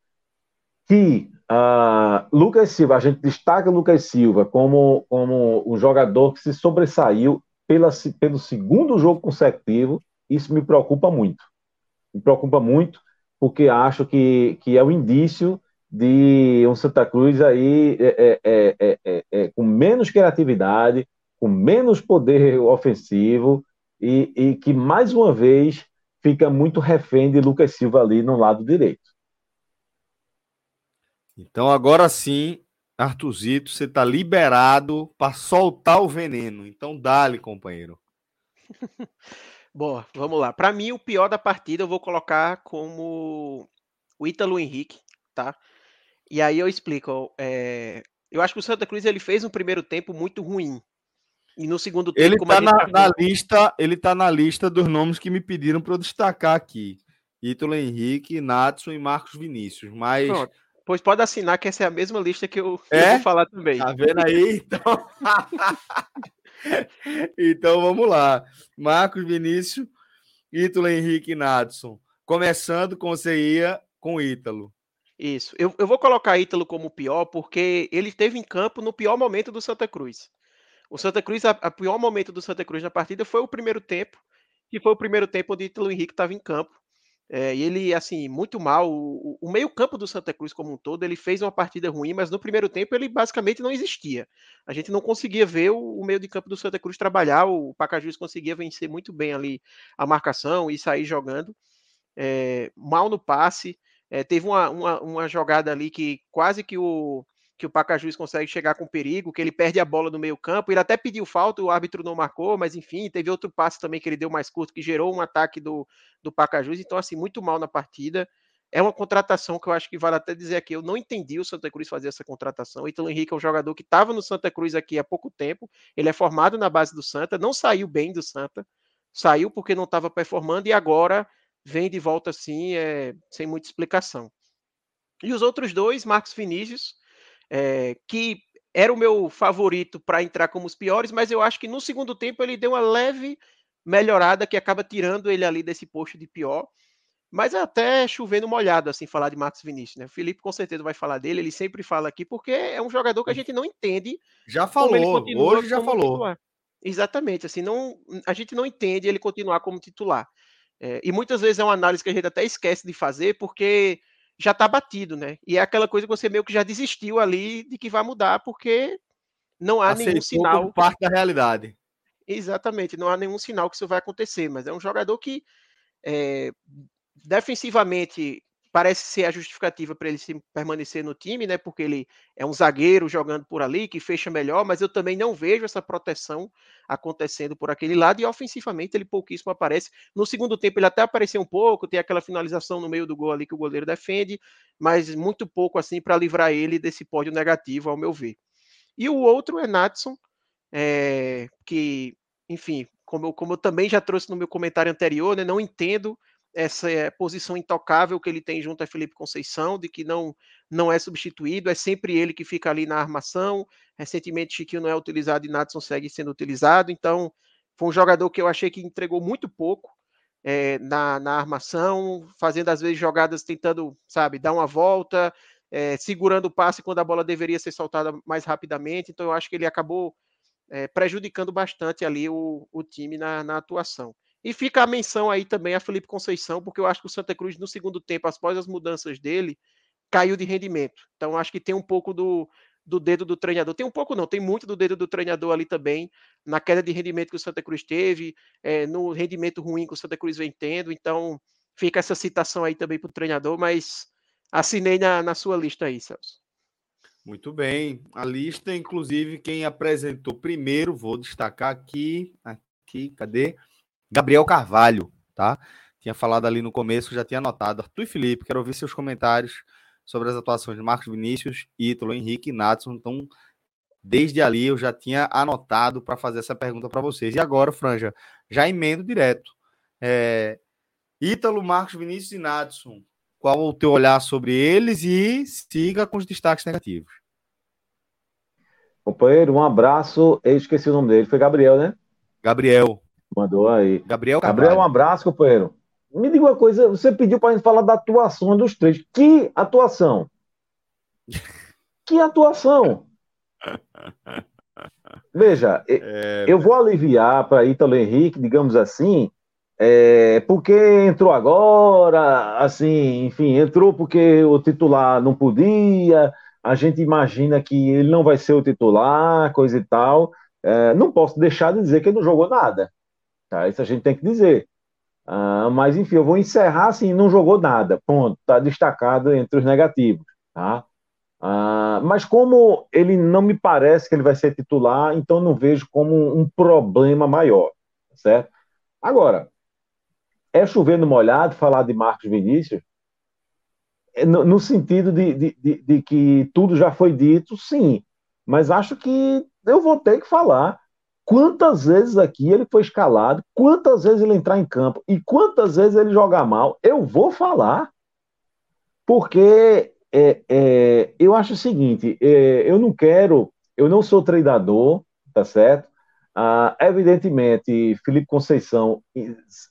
[SPEAKER 3] que Uh, Lucas Silva, a gente destaca Lucas Silva como, como um jogador que se sobressaiu pela, pelo segundo jogo consecutivo. Isso me preocupa muito. Me preocupa muito, porque acho que, que é o indício de um Santa Cruz aí é, é, é, é, com menos criatividade, com menos poder ofensivo e, e que mais uma vez fica muito refém de Lucas Silva ali no lado direito.
[SPEAKER 1] Então agora sim, Artuzito, você está liberado para soltar o veneno. Então dá-lhe, companheiro. [LAUGHS]
[SPEAKER 2] Boa, vamos lá. Para mim, o pior da partida eu vou colocar como o Ítalo Henrique, tá? E aí eu explico. É... Eu acho que o Santa Cruz ele fez um primeiro tempo muito ruim. E no segundo tempo,
[SPEAKER 1] ele está na, na, lista, ele tá na lista dos nomes que me pediram para eu destacar aqui. Ítalo Henrique, Natson e Marcos Vinícius. Mas Pronto.
[SPEAKER 2] Pois pode assinar que essa é a mesma lista que eu, é? vou falar também.
[SPEAKER 1] Tá vendo aí? Então... [LAUGHS] então vamos lá. Marcos Vinícius, Ítalo Henrique e Nadson. Começando com você ia com Ítalo.
[SPEAKER 2] Isso. Eu, eu vou colocar Ítalo como pior porque ele esteve em campo no pior momento do Santa Cruz. O Santa Cruz, a, a pior momento do Santa Cruz na partida foi o primeiro tempo, que foi o primeiro tempo onde Ítalo Henrique estava em campo. É, e ele, assim, muito mal. O, o meio-campo do Santa Cruz, como um todo, ele fez uma partida ruim, mas no primeiro tempo ele basicamente não existia. A gente não conseguia ver o, o meio de campo do Santa Cruz trabalhar. O Pacajus conseguia vencer muito bem ali a marcação e sair jogando. É, mal no passe. É, teve uma, uma, uma jogada ali que quase que o que o Pacajus consegue chegar com perigo, que ele perde a bola no meio-campo. Ele até pediu falta, o árbitro não marcou, mas enfim, teve outro passe também que ele deu mais curto, que gerou um ataque do, do Pacajus. Então, assim, muito mal na partida. É uma contratação que eu acho que vale até dizer aqui. Eu não entendi o Santa Cruz fazer essa contratação. O Henrique é um jogador que estava no Santa Cruz aqui há pouco tempo. Ele é formado na base do Santa, não saiu bem do Santa, saiu porque não estava performando e agora vem de volta assim, é, sem muita explicação. E os outros dois, Marcos Vinícius, é, que era o meu favorito para entrar como os piores, mas eu acho que no segundo tempo ele deu uma leve melhorada que acaba tirando ele ali desse posto de pior. Mas até chovendo molhado, assim, falar de Marcos Vinícius, né? O Felipe com certeza vai falar dele, ele sempre fala aqui, porque é um jogador que a gente não entende.
[SPEAKER 1] Já falou, hoje já falou. Titular.
[SPEAKER 2] Exatamente, assim, não, a gente não entende ele continuar como titular. É, e muitas vezes é uma análise que a gente até esquece de fazer, porque já está batido, né? E é aquela coisa que você meio que já desistiu ali de que vai mudar, porque não há Aceitou nenhum sinal.
[SPEAKER 1] parte da realidade.
[SPEAKER 2] Exatamente, não há nenhum sinal que isso vai acontecer, mas é um jogador que é, defensivamente parece ser a justificativa para ele permanecer no time, né? Porque ele é um zagueiro jogando por ali que fecha melhor, mas eu também não vejo essa proteção acontecendo por aquele lado e ofensivamente ele pouquíssimo aparece. No segundo tempo ele até apareceu um pouco, tem aquela finalização no meio do gol ali que o goleiro defende, mas muito pouco assim para livrar ele desse pódio negativo, ao meu ver. E o outro é Natson, é, que, enfim, como eu, como eu também já trouxe no meu comentário anterior, né, não entendo essa é, posição intocável que ele tem junto a Felipe Conceição, de que não não é substituído, é sempre ele que fica ali na armação. Recentemente, Chiquinho não é utilizado e Natson segue sendo utilizado. Então, foi um jogador que eu achei que entregou muito pouco é, na, na armação, fazendo às vezes jogadas tentando, sabe, dar uma volta, é, segurando o passe quando a bola deveria ser soltada mais rapidamente. Então, eu acho que ele acabou prejudicando bastante ali o, o time na, na atuação. E fica a menção aí também a Felipe Conceição, porque eu acho que o Santa Cruz, no segundo tempo, após as mudanças dele, caiu de rendimento. Então, acho que tem um pouco do, do dedo do treinador. Tem um pouco, não, tem muito do dedo do treinador ali também, na queda de rendimento que o Santa Cruz teve, é, no rendimento ruim que o Santa Cruz vem tendo. Então, fica essa citação aí também para o treinador, mas assinei na, na sua lista aí, Celso.
[SPEAKER 1] Muito bem. A lista, inclusive, quem apresentou primeiro, vou destacar aqui, aqui, cadê? Gabriel Carvalho, tá? Tinha falado ali no começo, já tinha anotado. Arthur e Felipe, quero ouvir seus comentários sobre as atuações de Marcos Vinícius, Ítalo, Henrique e Natson. Então, desde ali eu já tinha anotado para fazer essa pergunta para vocês. E agora, Franja, já emendo direto. É... Ítalo, Marcos Vinícius e Natson. Qual o teu olhar sobre eles e siga com os destaques negativos.
[SPEAKER 3] Companheiro, um abraço. Eu esqueci o nome dele. Foi Gabriel, né?
[SPEAKER 1] Gabriel.
[SPEAKER 3] Mandou aí.
[SPEAKER 1] Gabriel
[SPEAKER 3] Carvalho. Gabriel, um abraço, companheiro. Me diga uma coisa, você pediu para a gente falar da atuação dos três. Que atuação? [LAUGHS] que atuação? Veja, é... eu vou aliviar para Ítalo Henrique, digamos assim, é, porque entrou agora, assim, enfim, entrou porque o titular não podia, a gente imagina que ele não vai ser o titular, coisa e tal. É, não posso deixar de dizer que ele não jogou nada. Tá? Isso a gente tem que dizer. Uh, mas, enfim, eu vou encerrar assim, não jogou nada. Ponto. Está destacado entre os negativos. Tá? Uh, mas como ele não me parece que ele vai ser titular, então não vejo como um problema maior. Certo? Agora, é chover no molhado falar de Marcos Vinícius? É, no, no sentido de, de, de, de que tudo já foi dito, sim. Mas acho que eu vou ter que falar quantas vezes aqui ele foi escalado, quantas vezes ele entrar em campo e quantas vezes ele jogar mal, eu vou falar. Porque é, é, eu acho o seguinte: é, eu não quero, eu não sou treinador, tá certo? Ah, evidentemente, Felipe Conceição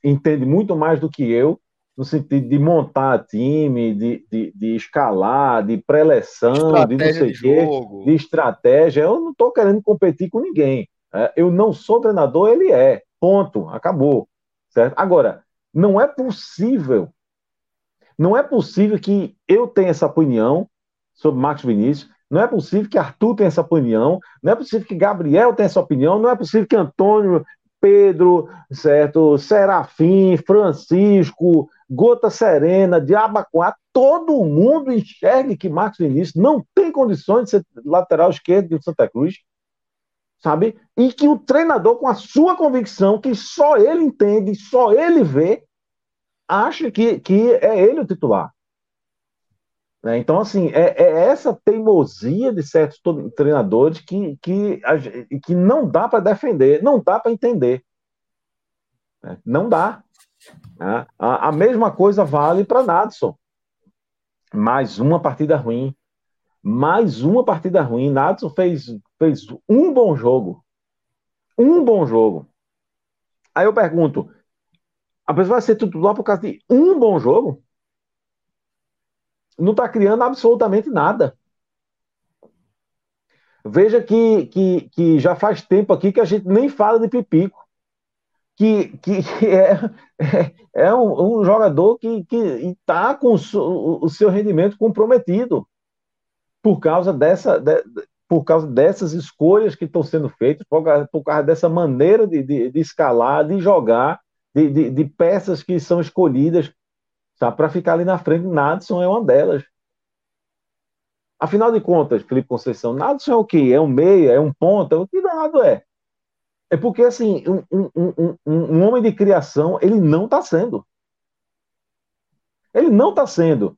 [SPEAKER 3] entende muito mais do que eu, no sentido de montar time, de, de, de escalar, de pré-eleção, de não sei o quê, de estratégia. Eu não estou querendo competir com ninguém. É, eu não sou treinador, ele é. Ponto. Acabou. Certo? Agora, não é possível, não é possível que eu tenha essa opinião sobre Marcos Vinícius, não é possível que Arthur tenha essa opinião, não é possível que Gabriel tenha essa opinião, não é possível que Antônio, Pedro, certo, Serafim, Francisco, Gota Serena, Diabacuá, todo mundo enxergue que Marcos Vinícius não tem condições de ser lateral esquerdo de Santa Cruz, sabe? E que o treinador, com a sua convicção, que só ele entende, só ele vê, acha que, que é ele o titular. Né? Então, assim, é, é, essa teimosia de certos treinadores que, que, que não dá para defender, não dá para entender. Né? Não dá. Né? A, a mesma coisa vale para Nadson. Mais uma partida ruim. Mais uma partida ruim. Nadson fez, fez um bom jogo. Um bom jogo. Aí eu pergunto: a pessoa vai ser titular por causa de um bom jogo? Não está criando absolutamente nada. Veja que, que, que já faz tempo aqui que a gente nem fala de Pipico. Que, que, é, é, é um, um, jogador que está com o, o, seu rendimento comprometido por causa, dessa, de, por causa dessas escolhas que estão sendo feitas, por causa, por causa dessa maneira de, de, de escalar, de jogar, de, de, peças que são escolhidas para ficar ali na frente. Nadson é uma delas. Afinal de contas, Felipe Conceição, Nadson é o quê? É um meia? É um ponta? O que danado é? É porque, assim, um, um, um, um homem de criação, ele não está sendo. Ele não está sendo.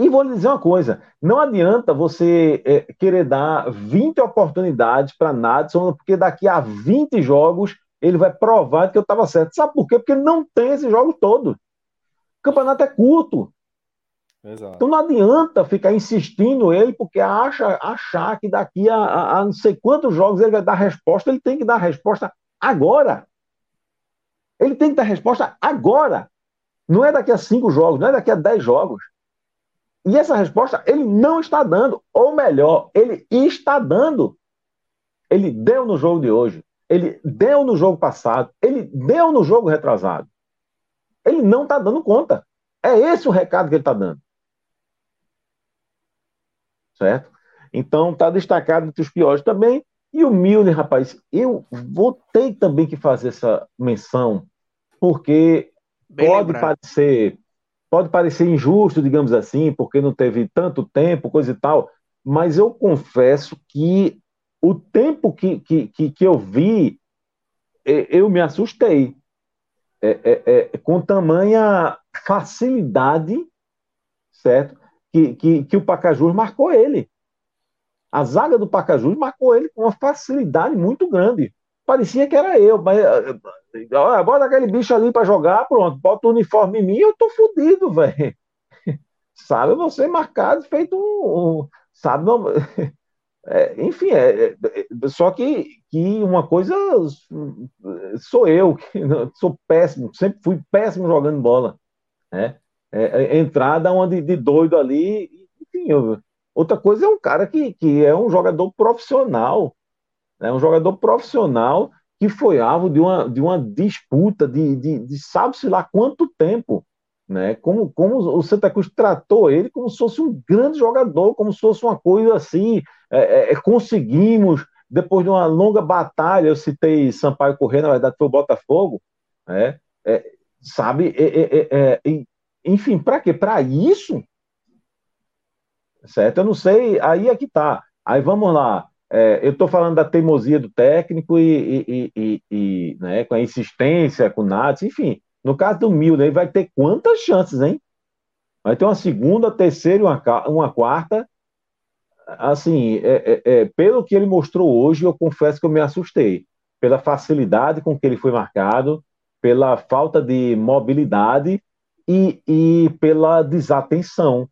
[SPEAKER 3] E vou lhe dizer uma coisa: não adianta você é, querer dar 20 oportunidades para Nadson, porque daqui a 20 jogos ele vai provar que eu estava certo. Sabe por quê? Porque não tem esse jogo todo. O campeonato é curto. Exato. Então não adianta ficar insistindo ele, porque acha, achar que daqui a, a, a, não sei quantos jogos ele vai dar resposta, ele tem que dar resposta agora. Ele tem que dar resposta agora. Não é daqui a cinco jogos, não é daqui a dez jogos. E essa resposta ele não está dando. Ou melhor, ele está dando. Ele deu no jogo de hoje. Ele deu no jogo passado. Ele deu no jogo retrasado. Ele não está dando conta. É esse o recado que ele está dando certo? Então está destacado entre os piores também. E o Milner, rapaz, eu vou ter também que fazer essa menção, porque Bem pode lembrado. parecer pode parecer injusto, digamos assim, porque não teve tanto tempo, coisa e tal, mas eu confesso que o tempo que, que, que, que eu vi, eu me assustei. É, é, é, com tamanha facilidade, certo? que, que, que o Pacajus marcou ele. A zaga do Pacajus marcou ele com uma facilidade muito grande. Parecia que era eu, mas olha, bota aquele bicho ali para jogar, pronto, bota o uniforme em mim, eu tô fodido, [LAUGHS] velho. Sabe, você marcado, feito um. um sabe, não, [LAUGHS] é, enfim, é, é, só que, que uma coisa sou eu, [LAUGHS] que sou péssimo, sempre fui péssimo jogando bola. Né? é, é entrada uma de, de, doido ali. Enfim, eu, outra coisa é um cara que, que é um jogador profissional, né? um jogador profissional que foi alvo de uma, de uma disputa de, de, de sabe-se lá quanto tempo. Né? Como, como o Santa Cruz tratou ele como se fosse um grande jogador, como se fosse uma coisa assim. É, é, é conseguimos, depois de uma longa batalha, eu citei Sampaio Corrêa, na verdade foi o Botafogo, né? É, sabe? É, é, enfim, para quê? Para isso? Certo? Eu não sei, aí é que tá. Aí vamos lá. É, eu estou falando da teimosia do técnico e, e, e, e né, com a insistência, com o Nats, enfim. No caso do Milner, ele vai ter quantas chances, hein? Vai ter uma segunda, terceira e uma, uma quarta. Assim, é, é, é, pelo que ele mostrou hoje, eu confesso que eu me assustei. Pela facilidade com que ele foi marcado, pela falta de mobilidade e, e pela desatenção.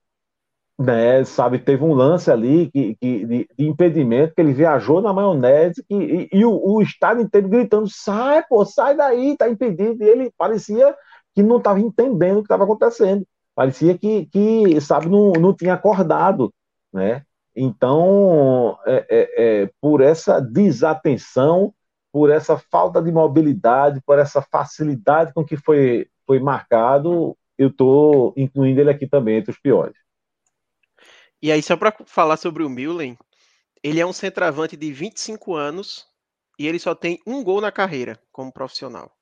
[SPEAKER 3] Né, sabe, teve um lance ali que, que de, de, impedimento, que ele viajou na maionese e, e, e o, o, estádio inteiro gritando: sai, pô, sai daí, tá impedido. E ele parecia que não estava entendendo o que estava acontecendo, parecia que, que sabe, não, não tinha acordado. Né? Então, é, é, é, por essa desatenção, por essa falta de mobilidade, por essa facilidade com que foi, foi marcado, eu estou incluindo ele aqui também entre os piores.
[SPEAKER 2] E aí, só para falar sobre o Mullen, ele é um centroavante de 25 anos e ele só tem um gol na carreira como profissional.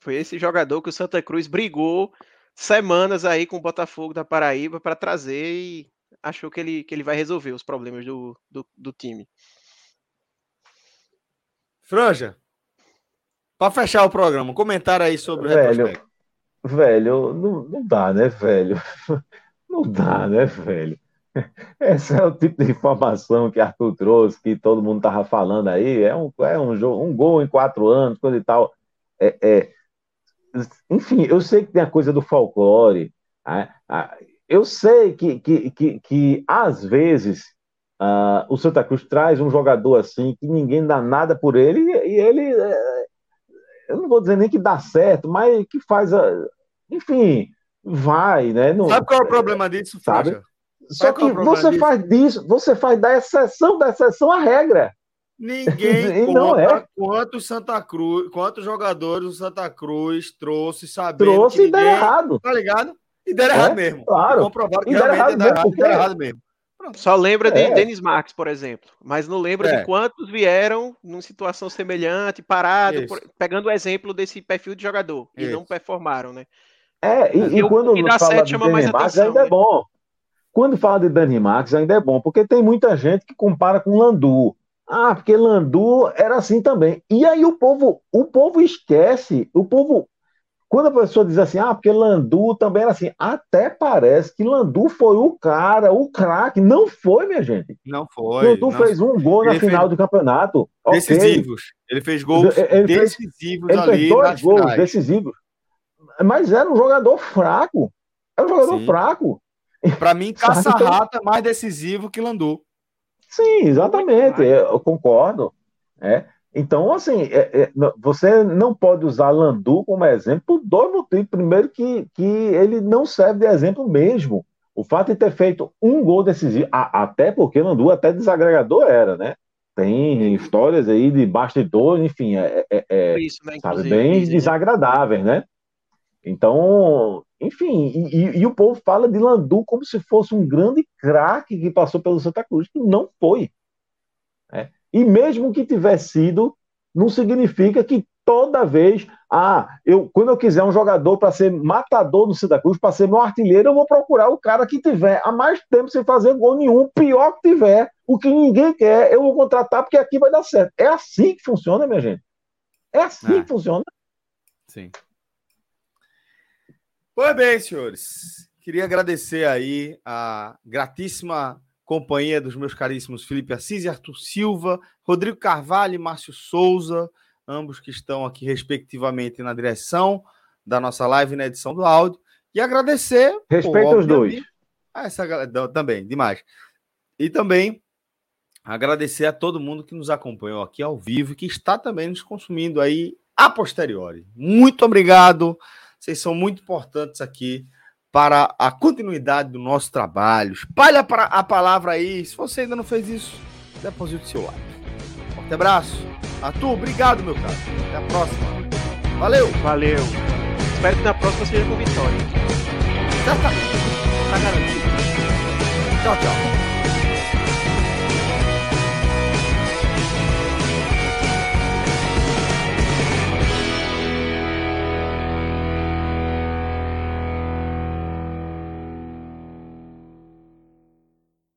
[SPEAKER 2] Foi esse jogador que o Santa Cruz brigou semanas aí com o Botafogo da Paraíba para trazer e achou que ele, que ele vai resolver os problemas do, do, do time.
[SPEAKER 1] Franja, para fechar o programa, comentário aí sobre o Velho, retrospecto.
[SPEAKER 3] Velho, não, não dá, né, velho? [LAUGHS] Não dá, né, velho? [LAUGHS] Esse é o tipo de informação que Arthur trouxe, que todo mundo tava falando aí. É um, é um, jogo, um gol em quatro anos, coisa e tal. É, é... Enfim, eu sei que tem a coisa do folclore. Eu sei que, que, que, que às vezes uh, o Santa Cruz traz um jogador assim que ninguém dá nada por ele e, ele, é, eu não vou dizer nem que dá certo, mas que faz, a, enfim, vai, né?
[SPEAKER 1] Não, Sabe qual é o problema disso,
[SPEAKER 3] Sabe? Só que é você disso? faz disso, você faz da exceção da exceção a regra.
[SPEAKER 1] Ninguém [LAUGHS] não é. quantos Santa Cruz, quantos jogadores o Santa Cruz trouxe sabendo
[SPEAKER 3] trouxe
[SPEAKER 1] que
[SPEAKER 3] ninguém, e deram errado.
[SPEAKER 1] Tá ligado? E deram é, errado mesmo.
[SPEAKER 3] Claro.
[SPEAKER 1] Comprovaram que e deram errado, mesmo,
[SPEAKER 2] porque... deram errado mesmo. Só lembra de é. Denis Marques, por exemplo, mas não lembra é. de quantos vieram numa situação semelhante, parado, por... pegando o exemplo desse perfil de jogador e Isso. não performaram, né?
[SPEAKER 3] É, e, e quando nos fala de Denis Marques ainda é né? bom. Quando fala de Dani Marques ainda é bom, porque tem muita gente que compara com Landu. Ah, porque Landu era assim também. E aí o povo, o povo esquece, o povo quando a pessoa diz assim, ah, porque Landu também era assim, até parece que Landu foi o cara, o craque. Não foi, minha gente.
[SPEAKER 1] Não foi.
[SPEAKER 3] Landu não... fez um gol na ele final fez... do campeonato.
[SPEAKER 1] Decisivos. Okay. Ele fez gols ele decisivos
[SPEAKER 3] fez,
[SPEAKER 1] ele
[SPEAKER 3] ali. Fez dois gols finais. decisivos. Mas era um jogador fraco. Era um jogador Sim. fraco.
[SPEAKER 1] Para mim, [LAUGHS] Caça-Rata é mais decisivo que Landu.
[SPEAKER 3] Sim, exatamente. Eu concordo. É. Então, assim, é, é, você não pode usar Landu como exemplo por dois motivos. Primeiro, que, que ele não serve de exemplo mesmo. O fato de ter feito um gol decisivo, a, até porque Landu até desagregador era, né? Tem histórias aí de bastidor, enfim, é, é, é Isso, né, sabe, bem né? desagradáveis, né? Então, enfim, e, e, o povo fala de Landu como se fosse um grande craque que passou pelo Santa Cruz, que não foi. Né? E mesmo que tivesse sido, não significa que toda vez, ah, eu, quando eu quiser um jogador para ser matador no Santa Cruz, para ser meu artilheiro, eu vou procurar o cara que tiver há mais tempo sem fazer gol nenhum, pior que tiver, o que ninguém quer, eu vou contratar porque aqui vai dar certo. É assim que funciona, minha gente. É assim é. que funciona.
[SPEAKER 1] Sim. Pois bem, senhores. Queria agradecer aí a gratíssima companhia dos meus caríssimos Felipe Assis e Arthur Silva, Rodrigo Carvalho e Márcio Souza, ambos que estão aqui respectivamente na direção da nossa live na edição do áudio. E agradecer.
[SPEAKER 3] Respeito os dois.
[SPEAKER 1] A essa galera também, demais. E também agradecer a todo mundo que nos acompanhou aqui ao vivo e que está também nos consumindo aí a posteriori. Muito obrigado. Vocês são muito importantes aqui para a continuidade do nosso trabalho. Espalha a palavra aí. Se você ainda não fez isso, deposite o seu like. Forte abraço. Arthur, obrigado, meu caro. Até a próxima. Valeu.
[SPEAKER 2] Valeu. Espero que na próxima seja com vitória.
[SPEAKER 1] Certamente. Tá garantido. Tchau, tchau.